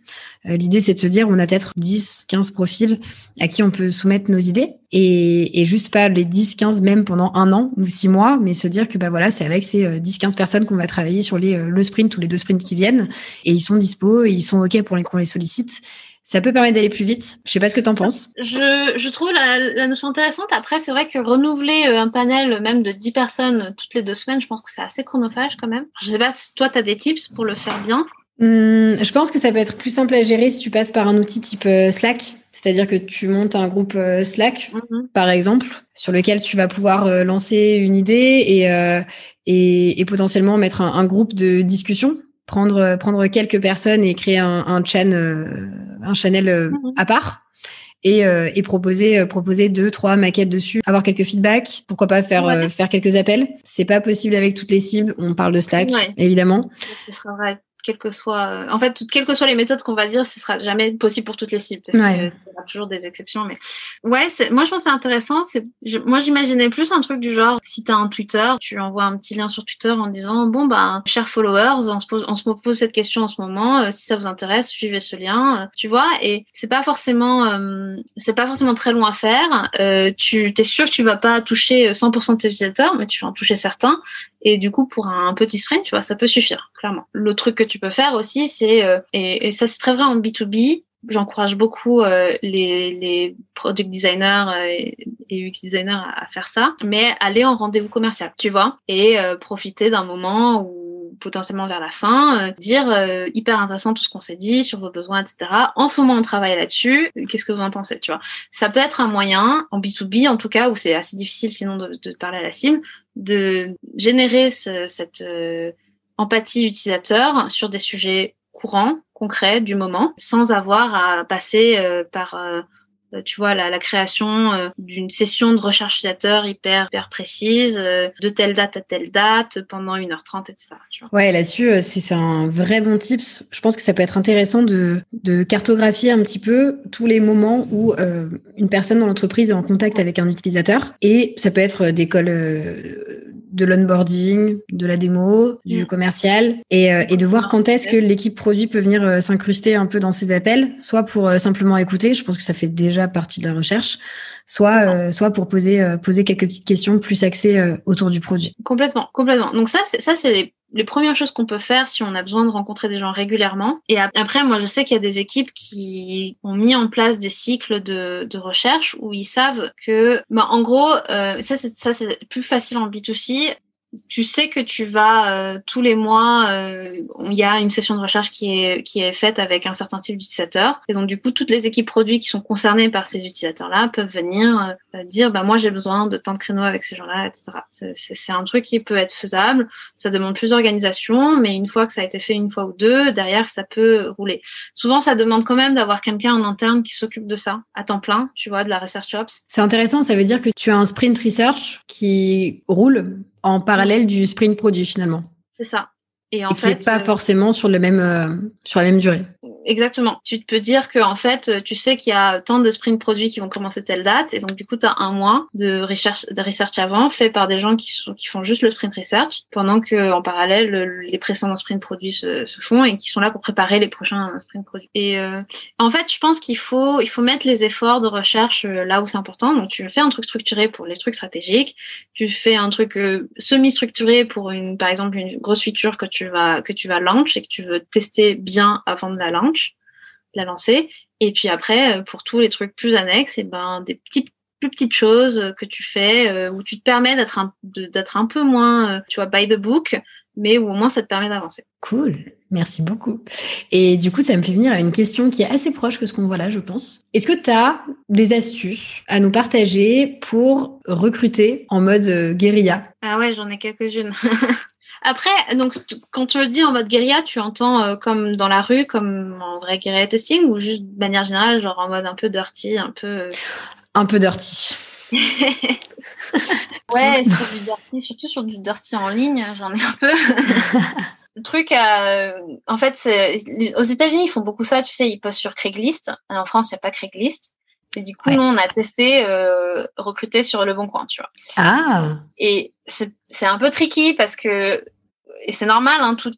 Euh, l'idée, c'est de se dire, on a peut-être 10, 15 profils à qui on peut soumettre nos idées et, et juste pas les 10, 15 même pendant un an ou six mois, mais se dire que bah voilà, c'est avec ces 10, euh, 15 personnes qu'on va travailler sur les, euh, le sprint ou les deux sprints qui viennent et ils sont dispo et ils sont OK pour qu'on les sollicite ça peut permettre d'aller plus vite. Je sais pas ce que tu en penses. Je, je trouve la, la, notion intéressante. Après, c'est vrai que renouveler un panel même de 10 personnes toutes les deux semaines, je pense que c'est assez chronophage quand même. Je sais pas si toi, tu as des tips pour le faire bien. Hum, je pense que ça peut être plus simple à gérer si tu passes par un outil type euh, Slack. C'est-à-dire que tu montes un groupe euh, Slack, mhm. par exemple, sur lequel tu vas pouvoir euh, lancer une idée et, et, et, potentiellement mettre un, un, groupe de discussion, prendre, prendre quelques personnes et créer un, un, chan, un channel mhm. à part. Et, et, proposer proposer deux trois maquettes dessus avoir quelques feedbacks pourquoi pas faire faire quelques appels c'est pas possible avec toutes les cibles on parle de Slack évidemment ce sera vrai quelles que soient, euh, en fait, quelles que soient les méthodes qu'on va dire, ce sera jamais possible pour toutes les cibles y toujours des exceptions. Mais ouais, moi je pense c'est intéressant. C'est, moi j'imaginais plus un truc du genre, si tu as un Twitter, tu envoies un petit lien sur Twitter en disant bon bah chers followers, on se pose, on se pose cette question en ce moment. Euh, si ça vous intéresse, suivez ce lien. Euh, tu vois, et c'est pas forcément, c'est pas forcément très long à faire. tu t'es sûr que tu vas pas toucher 100% de tes utilisateurs, mais tu vas en toucher certains. Et du coup, pour un petit sprint, tu vois, ça peut suffire, clairement. Le truc que tu peux faire aussi, c'est, euh, et, et, ça c'est très vrai en B2B, j'encourage beaucoup euh, les, les product designers euh, et UX designers à, faire ça, mais aller en rendez-vous commercial, tu vois, et profiter d'un moment où potentiellement vers la fin, dire hyper intéressant tout ce qu'on s'est dit sur vos besoins, etc. En ce moment, on travaille là-dessus. Qu'est-ce que vous en pensez, tu vois? Ça peut être un moyen, en B2B en tout cas, où c'est assez difficile sinon de, de, parler à la cible, de générer ce, cette euh, empathie utilisateur sur des sujets courants, concrets du moment, sans avoir à passer euh, par euh, tu vois, la, création d'une session de recherche utilisateur hyper, hyper précise, de telle date à telle date, pendant 1h30, etc. Tu. Ouais, là-dessus, c'est un vrai bon tips. Je pense que ça peut être intéressant de, de cartographier un petit peu tous les moments où euh, une personne dans l'entreprise est en contact avec un utilisateur. Et ça peut être des calls de l'onboarding, de la démo, du mm. commercial, et, euh, et, de voir quand est-ce que l'équipe produit peut venir euh, s'incruster un peu dans ces appels, soit pour euh, simplement écouter, je pense que ça fait déjà partie de la recherche, soit soit pour poser poser quelques petites questions plus axées autour du produit. Complètement, complètement. Donc ça, c'est ça, c'est les les premières choses qu'on peut faire si on a besoin de rencontrer des gens régulièrement. Et après, moi, je sais qu'il y a des équipes qui ont mis en place des cycles de, recherche où ils savent que, bah, en gros, euh, ça, c'est plus facile en B2C tu sais que tu vas euh, tous les mois, euh, il y a une session de recherche qui est qui est faite avec un certain type d'utilisateurs. Et donc du coup, toutes les équipes produits qui sont concernées par ces utilisateurs-là peuvent venir euh, dire, bah moi j'ai besoin de tant de créneaux avec ces gens-là, etc. C'est un truc qui peut être faisable. Ça demande plus d'organisation, mais une fois que ça a été fait une fois ou deux, derrière ça peut rouler. Souvent, ça demande quand même d'avoir quelqu'un en interne qui s'occupe de ça à temps plein, tu vois, de la research ops. C'est intéressant. Ça veut dire que tu as un sprint research qui roule en parallèle du sprint produit finalement. C'est ça. Et en fait, pas euh, forcément sur le même euh, sur la même durée. Exactement. Tu peux dire que en fait, tu sais qu'il y a tant de sprints produits qui vont commencer telle date, et donc du coup, tu as un mois de recherche, de research avant fait par des gens qui, sont, qui font juste le sprint research, pendant que en parallèle, les précédents sprints produits se, se, font et qui sont là pour préparer les prochains sprints produits. Et euh, en fait, je pense qu'il faut il faut mettre les efforts de recherche euh, là où c'est important. Donc, tu fais un truc structuré pour les trucs stratégiques, tu fais un truc euh, semi-structuré pour une, par exemple, une grosse feature que tu vas que tu vas launch et que tu veux tester bien avant de la launch la lancer. Et puis après, euh, pour tous les trucs plus annexes, et eh ben des petites plus petites choses que tu fais euh, où tu te permets d'être un d'être un peu moins, euh, tu vois, by the book, mais où au moins ça te permet d'avancer. Cool. Merci beaucoup. Et du coup, ça me fait venir à une question qui est assez proche que ce qu'on voit là, je pense. Est-ce que tu as des astuces à nous partager pour recruter en mode euh, guérilla? Ah ouais, j'en ai quelques-unes. Après, donc, quand tu le dis en mode guérilla, tu entends euh, comme dans la rue, comme en vrai guérilla testing, ou juste de manière générale, genre en mode un peu dirty, un peu. Euh, un peu dirty. ouais, sur du dirty, surtout sur du dirty en ligne, j'en ai un peu. le truc, euh, en fait, aux États-Unis, ils font beaucoup ça, tu sais, ils postent sur Craigslist. En France, il n'y a pas Craigslist. Et du coup, nous, on a testé euh, recruter sur Le Bon Coin, tu vois. Ah Et c'est un peu tricky parce que, et c'est normal, hein, tous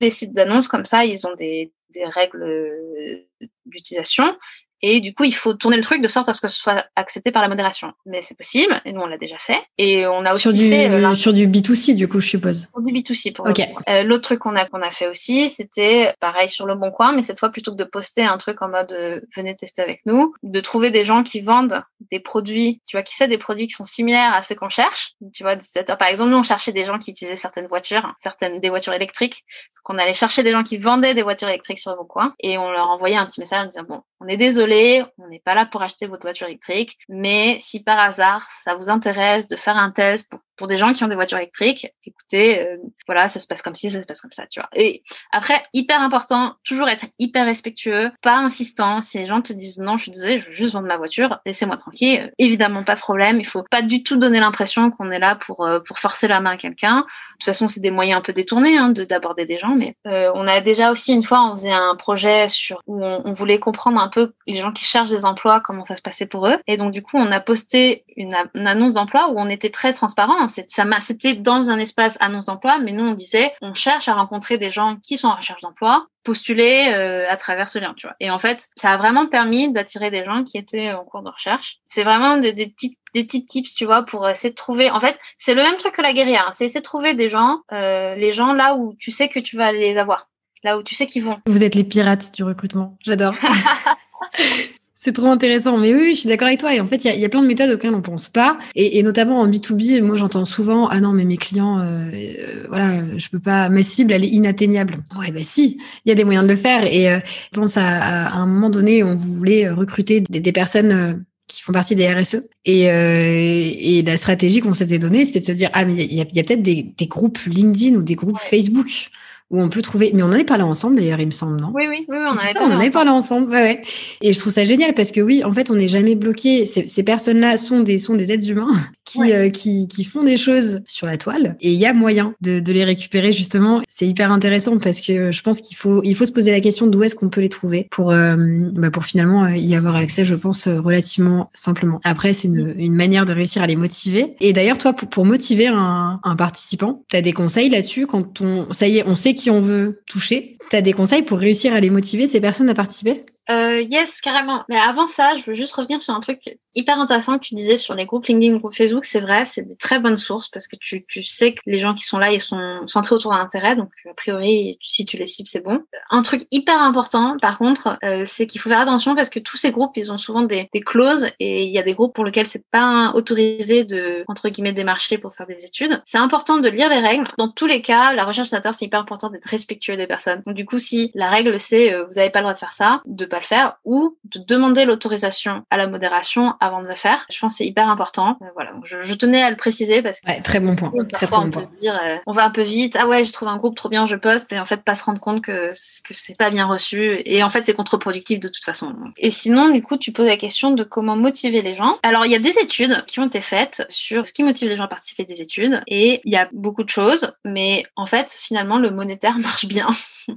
les sites d'annonces comme ça, ils ont des, des règles d'utilisation. Et du coup, il faut tourner le truc de sorte à ce que ce soit accepté par la modération. Mais c'est possible, et nous, on l'a déjà fait. Et on a aussi sur du, fait... Euh, sur du B2C, du coup, je suppose. Sur du B2C, pour Ok. Euh, L'autre truc qu'on a, qu'on a fait aussi, c'était pareil sur Le Bon Coin, mais cette fois, plutôt que de poster un truc en mode euh, venez tester avec nous », de trouver des gens qui vendent des produits, tu vois, qui savent des produits qui sont similaires à ceux qu'on cherche. Tu vois, par exemple, nous, on cherchait des gens qui utilisaient certaines voitures, certaines des voitures électriques. qu'on allait chercher des gens qui vendaient des voitures électriques sur Le Bon Coin, et on leur envoyait un petit message en disant « Bon, on est désolé, on n'est pas là pour acheter votre voiture électrique, mais si par hasard ça vous intéresse de faire un test pour pour des gens qui ont des voitures électriques, écoutez, euh, voilà, ça se passe comme ci, ça se passe comme ça, tu vois. Et après, hyper important, toujours être hyper respectueux, pas insistant. Si les gens te disent non, je suis désolée, je veux juste vendre ma voiture, laissez-moi tranquille. Euh, évidemment, pas de problème. Il faut pas du tout donner l'impression qu'on est là pour euh, pour forcer la main à quelqu'un. De toute façon, c'est des moyens un peu détournés hein, de d'aborder des gens, mais on a déjà aussi une fois, on faisait un projet sur où on, on, voulait comprendre un peu les gens qui cherchent des emplois, comment ça se passait pour eux. Et donc du coup, on a posté une, une annonce d'emploi où on était très transparent c'était dans un espace annonce d'emploi, mais nous on disait on cherche à rencontrer des gens qui sont en recherche d'emploi, postuler euh, à travers ce lien, tu vois. Et en fait, ça a vraiment permis d'attirer des gens qui étaient en cours de recherche. C'est vraiment des, des petits des petits tips, tu vois, pour essayer de trouver. En fait, c'est le même truc que la guérilla. Hein. C'est essayer de trouver des gens, euh, les gens là où tu sais que tu vas les avoir, là où tu sais qu'ils vont. Vous êtes les pirates du recrutement. J'adore. C'est trop intéressant. Mais oui, je suis d'accord avec toi. Et en fait, il y, a plein de méthodes auxquelles on pense pas. Et, notamment en B2B, moi, j'entends souvent, ah non, mais mes clients, euh, euh, voilà, je peux pas, ma cible, elle est inatteignable. Ouais, bah si, il y a des moyens de le faire. Et euh, je pense à, un moment donné, on voulait recruter des, personnes qui font partie des RSE. Et, et la stratégie qu'on s'était donnée, c'était de se dire, ah, mais il y a, peut-être des, des, groupes LinkedIn ou des groupes Facebook où on peut trouver. Mais on en avait parlé ensemble d'ailleurs, il me semble, non? Oui, oui, oui, on, avait parlé, on en avait parlé ensemble. Ouais, ouais. Et je trouve ça génial parce que oui, en fait, on n'est jamais bloqué. Ces, ces personnes-là sont des, sont des êtres humains qui, euh, qui, qui, font des choses sur la toile et il y a moyen de, de les récupérer justement. C'est hyper intéressant parce que je pense qu'il faut, il faut se poser la question d'où est-ce qu'on peut les trouver pour, euh, bah pour finalement euh, y avoir accès, je pense, relativement simplement. Après, c'est une, une manière de réussir à les motiver. Et d'ailleurs, toi, pour, pour motiver un, un participant, tu as des conseils là-dessus? Quand on, ça y est, on sait qui on veut toucher. Tu as des conseils pour réussir à les motiver, ces personnes, à participer? Euh, yes, carrément. Mais avant ça, je veux juste revenir sur un truc hyper intéressant que tu disais sur les groupes LinkedIn, groupes Facebook. C'est vrai, c'est des très bonnes sources parce que tu, tu sais que les gens qui sont là, ils sont centrés autour d'un intérêt. Donc, a priori, si tu les cibles, c'est bon. Un truc hyper important, par contre, euh, c'est qu'il faut faire attention parce que tous ces groupes, ils ont souvent des, des clauses et il y a des groupes pour lesquels c'est pas autorisé de, entre guillemets, démarcher pour faire des études. C'est important de lire les règles. Dans tous les cas, la recherche d'intérêt, c'est hyper important d'être respectueux des personnes. Donc, du coup, si la règle, c'est euh, vous avez pas le droit de faire ça, de le faire ou de demander l'autorisation à la modération avant de le faire. Je pense que c'est hyper important. Euh, voilà, je, tenais à le préciser parce que ouais, très bon point. Très, on peut dire euh, on va un peu vite. Ah ouais, je trouve un groupe trop bien, je poste et en fait pas se rendre compte que que c'est pas bien reçu et en fait c'est contre-productif de toute façon. Et sinon, du coup, tu poses la question de comment motiver les gens. Alors il y a des études qui ont été faites sur ce qui motive les gens à participer à des études et il y a beaucoup de choses, mais en fait finalement le monétaire marche bien.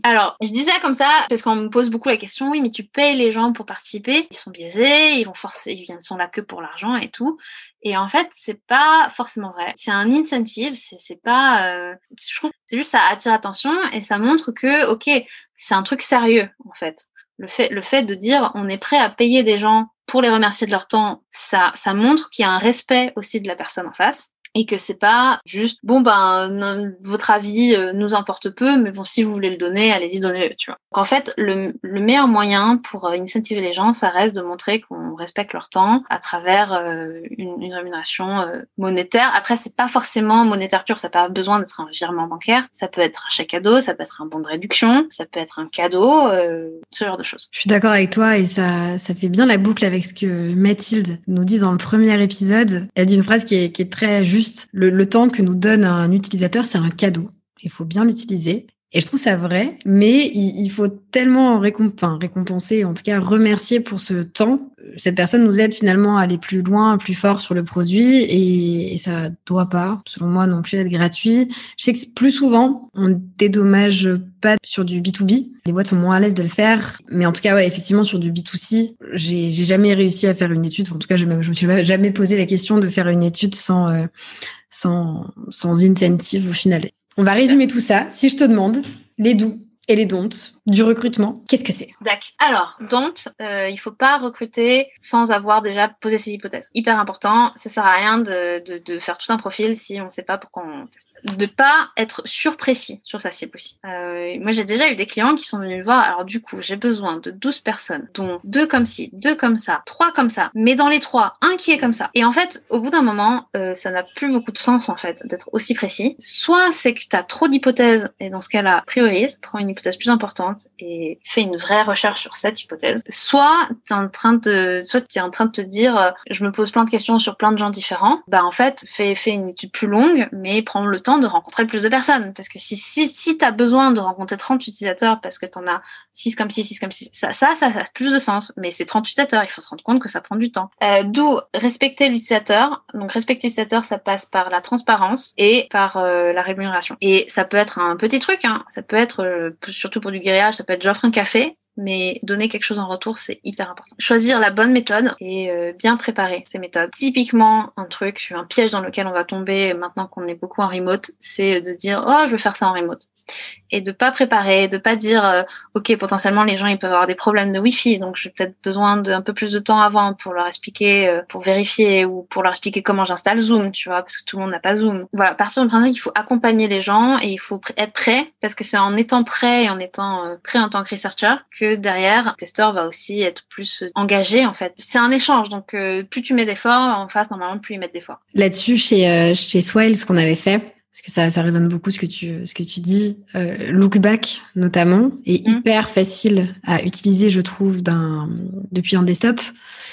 Alors je disais comme ça parce qu'on me pose beaucoup la question oui mais tu payes les gens pour participer, ils sont biaisés, ils vont forcer, ils viennent là que pour l'argent et tout. Et en fait, c'est pas forcément vrai. C'est un incentive, c'est pas. Euh, je trouve c'est juste ça attire attention et ça montre que ok, c'est un truc sérieux en fait. Le fait, le fait de dire on est prêt à payer des gens pour les remercier de leur temps, ça, ça montre qu'il y a un respect aussi de la personne en face. Et que c'est pas juste bon ben votre avis euh, nous importe peu, mais bon si vous voulez le donner, allez-y donnez-le, tu vois. Donc en fait, le, le, meilleur moyen pour euh, incentiver les gens, ça reste de montrer qu'on respecte leur temps à travers euh, une, une, rémunération monétaire. Après, c'est pas forcément monétaire pur, ça n'a pas besoin d'être un virement bancaire, ça peut être un chèque cadeau, ça peut être un bon de réduction, ça peut être un cadeau, ce genre de choses. Je suis d'accord avec toi et ça ça fait bien la boucle avec ce que Mathilde nous dit dans le premier épisode. Elle dit une phrase qui est, qui est très juste. Le, temps que nous donne un utilisateur, c'est un cadeau. Il faut bien l'utiliser. Et je trouve ça vrai, mais il, faut tellement récompenser, en tout cas remercier pour ce temps. Cette personne nous aide finalement à aller plus loin, plus fort sur le produit et, et ça doit pas, selon moi, non plus être gratuit. Je sais que plus souvent, on dédommage pas sur du B2B. Les boîtes sont moins à l'aise de le faire. Mais en tout cas, ouais, effectivement, sur du B2C, j'ai jamais réussi à faire une étude. En tout cas, je, me suis jamais posé la question de faire une étude sans, euh, sans, sans incentive au final. On va résumer tout ça. Si je te demande, les doux et les don'ts du recrutement, qu'est-ce que c'est? D'accord. Alors, don't, euh, il faut pas recruter sans avoir déjà posé ses hypothèses. Hyper important. Ça sert à rien de, de, de faire tout un profil si on ne sait pas pourquoi on teste. De pas être surprécis sur sa cible aussi. Euh, moi, j'ai déjà eu des clients qui sont venus me voir. Alors, du coup, j'ai besoin de 12 personnes, dont deux comme ci, deux comme ça, trois comme ça. Mais dans les trois, un qui est comme ça. Et en fait, au bout d'un moment, euh, ça n'a plus beaucoup de sens, en fait, d'être aussi précis. Soit c'est que tu as trop d'hypothèses, et dans ce cas-là, priorise, prends une hypothèse plus importante et fais une vraie recherche sur cette hypothèse. Soit tu es en train de soit es en train de te dire euh, je me pose plein de questions sur plein de gens différents. Bah en fait, fais fais une étude plus longue mais prends le temps de rencontrer plus de personnes parce que si si si tu as besoin de rencontrer 30 utilisateurs parce que tu en as 6 comme ci, 6 comme ci, ça ça ça a plus de sens mais c'est 30 utilisateurs, il faut se rendre compte que ça prend du temps. Euh, d'où respecter l'utilisateur. Donc respecter l'utilisateur, ça passe par la transparence et par euh, la rémunération. Et ça peut être un petit truc hein. ça peut être surtout pour du ça peut être j'offre un café, mais donner quelque chose en retour, c'est hyper important. Choisir la bonne méthode et euh, bien préparer ces méthodes. Typiquement, un truc, un piège dans lequel on va tomber maintenant qu'on est beaucoup en remote, c'est de dire oh je veux faire ça en remote et de pas préparer, de pas dire euh, ok potentiellement les gens ils peuvent avoir des problèmes de wifi donc j'ai peut-être besoin d'un peu plus de temps avant pour leur expliquer, euh, pour vérifier ou pour leur expliquer comment j'installe Zoom, tu vois, parce que tout le monde n'a pas Zoom. Voilà, partir du principe qu'il faut accompagner les gens et il faut être prêt parce que c'est en étant prêt et en étant euh, prêt en tant que researcher que derrière le testeur va aussi être plus engagé en fait. C'est un échange donc plus tu mets d'efforts en face normalement plus ils mettent d'efforts. Là-dessus chez chez Swile ce qu'on avait fait parce que ça, ça résonne beaucoup ce que tu, ce que tu dis. Euh, Lookback, notamment, est mm. hyper facile à utiliser, je trouve, d'un, depuis un desktop.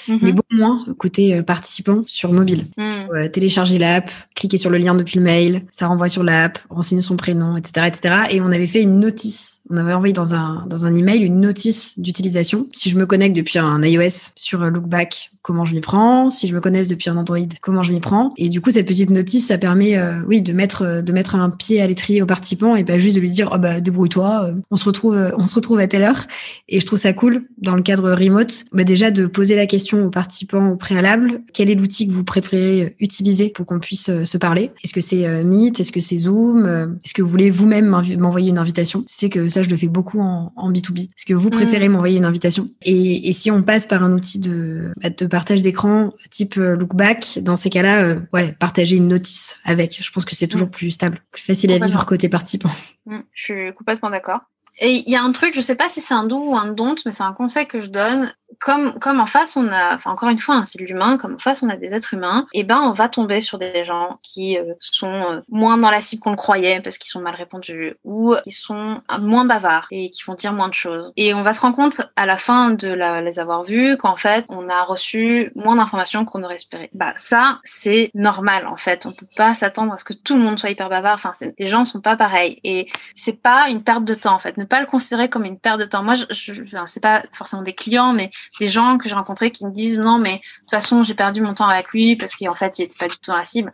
Mm-hmm. Mais beaucoup moins côté euh, participant sur mobile. Mm. Euh, télécharger l'app, cliquer sur le lien depuis le mail, ça renvoie sur l'app, renseigner son prénom, etc., etc. Et on avait fait une notice. On avait envoyé dans un, dans un email une notice d'utilisation. Si je me connecte depuis un iOS sur euh, Lookback, comment je m'y prends, si je me connaisse depuis un Android, comment je m'y prends? Et du coup, cette petite notice, ça permet, euh, oui, de mettre, euh, de mettre un pied à l'étrier au participant et pas juste de lui dire, oh bah, débrouille-toi, euh, on se retrouve, on se retrouve à telle heure. Et je trouve ça cool, dans le cadre remote, bah, déjà de poser la question aux participants au préalable, quel est l'outil que vous préférez utiliser pour qu'on puisse se parler? Est-ce que c'est Meet? Est-ce que c'est Zoom? Est-ce que vous voulez vous-même m'envoyer une invitation? C'est que ça, je le fais beaucoup en, en B2B. Est-ce que vous préférez mmh. m'envoyer une invitation? Et, et, si on passe par un outil de, bah, de partage d'écran type euh, lookback, dans ces cas-là, euh, ouais, partager une notice avec. Je pense que c'est toujours mm. plus stable, plus facile à vivre côté participant. Mm, je suis complètement d'accord. Et il y a un truc, je sais pas si c'est un do ou un don't, mais c'est un conseil que je donne comme, comme en face, on a, enfin encore une fois, hein, c'est l'humain, comme en face, on a des êtres humains, et ben on va tomber sur des gens qui euh, sont euh, moins dans la cible qu'on le croyait parce qu'ils sont mal répondus ou qui sont moins bavards et qui font dire moins de choses. Et on va se rendre compte à la fin de les avoir vus qu'en fait, on a reçu moins d'informations qu'on aurait espéré. Bah ça, c'est normal en fait. On peut pas s'attendre à ce que tout le monde soit hyper bavard. Enfin, les gens sont pas pareils et c'est pas une perte de temps en fait. Ne pas le considérer comme une perte de temps. Moi, je, je c'est pas forcément des clients, mais des gens que j'ai rencontrés qui me disent non mais de toute façon j'ai perdu mon temps avec lui parce qu'en fait il était pas du tout dans la cible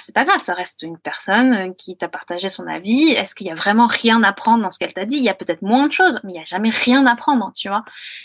c'est pas grave, ça reste une personne qui t'a partagé son avis. Est-ce qu'il y a vraiment rien à prendre dans ce qu'elle t'a dit? Il y a peut-être moins de choses, mais il y a jamais rien à prendre, tu vois.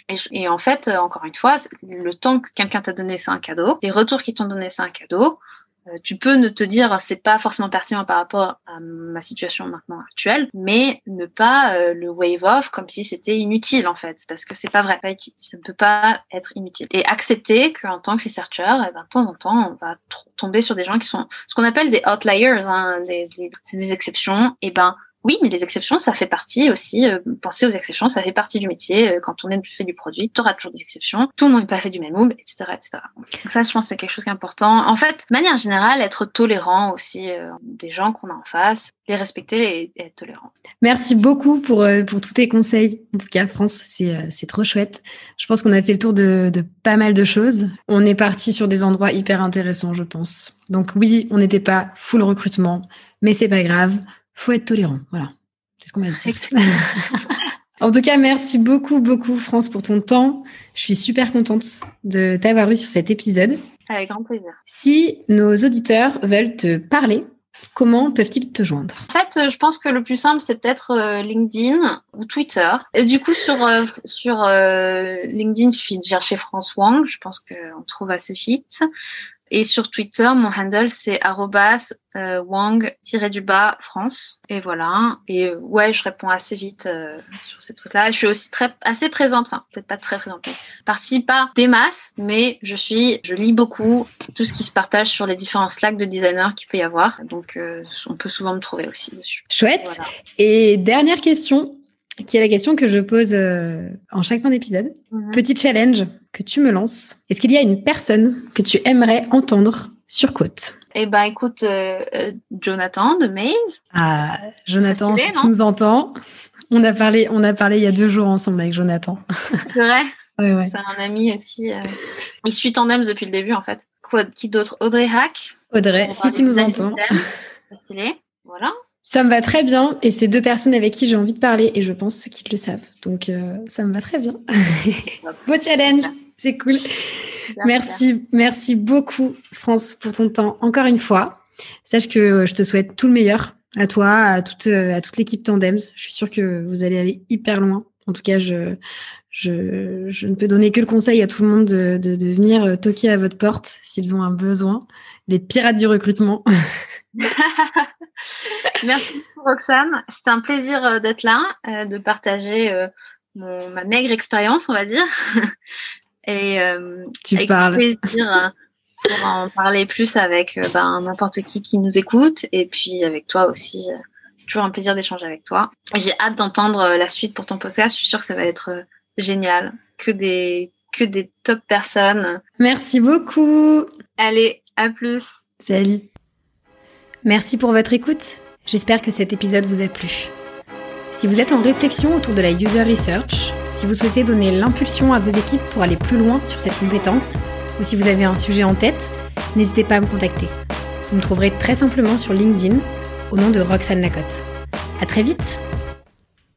Et, et, en fait, encore une fois, le temps que quelqu'un t'a donné, c'est un cadeau. Les retours qu'ils t'ont donné, c'est un cadeau Euh, tu peux ne te dire c'est pas forcément pertinent par rapport à ma situation maintenant actuelle, mais ne pas euh, le wave off comme si c'était inutile en fait, parce que c'est pas vrai, ça ne peut pas être inutile. Et accepter qu'en tant que researcher, eh ben, de temps en temps, on va tomber sur des gens qui sont ce qu'on appelle des outliers, hein, des, c'est des exceptions. Et ben oui, mais les exceptions, ça fait partie aussi. Euh, penser aux exceptions, ça fait partie du métier. Euh, quand on est fait du produit, tu auras toujours des exceptions. Tout le monde n'est pas fait du même moule, etc., etc. Donc ça, je pense, c'est quelque chose qui est important. En fait, de manière générale, être tolérant aussi euh, des gens qu'on a en face, les respecter et, être tolérant. Merci beaucoup pour pour tous tes conseils. En tout cas, France, c'est c'est trop chouette. Je pense qu'on a fait le tour de, de pas mal de choses. On est parti sur des endroits hyper intéressants, je pense. Donc oui, on n'était pas full recrutement, mais c'est pas grave faut être tolérant. Voilà. C'est ce qu'on va dire. en tout cas, merci beaucoup, beaucoup, France, pour ton temps. Je suis super contente de t'avoir eu sur cet épisode. Avec grand plaisir. Si nos auditeurs veulent te parler, Comment peuvent-ils te joindre? En fait, je pense que le plus simple, c'est peut-être euh, LinkedIn ou Twitter. Et du coup, sur, euh, sur euh, LinkedIn, il suffit de chercher France Wang. Je pense qu'on trouve assez vite. Et sur Twitter, mon handle, c'est arrobas euh, wang-du-bas France. Et voilà. Et euh, ouais, je réponds assez vite euh, sur ces trucs-là. Je suis aussi très, assez présente, enfin, peut-être pas très présente, mais participe pas des masses, mais je suis, je lis beaucoup tout ce qui se partage sur les différents Slack de designers qu'il peut y avoir. Donc, on peut souvent me trouver aussi dessus. Chouette. Et dernière question, qui est la question que je pose euh, en chaque fin d'épisode. Mhm. Petit challenge que tu me lances. Est-ce qu'il y a une personne que tu aimerais entendre sur Côte? Eh ben, écoute, euh, euh, Jonathan de Maze. Ah, Jonathan, si tu nous entends, on a parlé, on a parlé il y a deux jours ensemble avec Jonathan. C'est vrai? C'est un ami aussi. Il suit Tandems depuis le début, en fait. Quoi, qui d'autre? Audrey Hack? Audrey, si tu nous entends. Voilà. Ça me va très bien et c'est deux personnes avec qui j'ai envie de parler et je pense qu'ils le savent. Donc euh, ça me va très bien. Beau challenge, c'est cool. Merci, merci beaucoup France pour ton temps encore une fois. Sache que je te souhaite tout le meilleur à toi, à toute, à toute l'équipe Tandems. Je suis sûre que vous allez aller hyper loin. En tout cas, je, je, je ne peux donner que le conseil à tout le monde de, de, de venir toquer à votre porte s'ils ont un besoin. Les pirates du recrutement. Merci Roxane. C'était un plaisir euh, d'être là, euh, de partager euh, ma maigre expérience, on va dire. Et tu avec parles. plaisir pour en parler plus avec ben, n'importe qui qui nous écoute et puis avec toi aussi. toujours un plaisir d'échanger avec toi. J'ai hâte d'entendre la suite pour ton podcast. Je suis sûre que ça va être génial. Que des, que des top personnes. Merci beaucoup. Allez, à plus. Salut. Merci pour votre écoute. J'espère que cet épisode vous a plu. Si vous êtes en réflexion autour de la user research, si vous souhaitez donner l'impulsion à vos équipes pour aller plus loin sur cette compétence, ou si vous avez un sujet en tête, n'hésitez pas à me contacter. Vous me trouverez très simplement sur LinkedIn au nom de Roxane Lacotte. À très vite!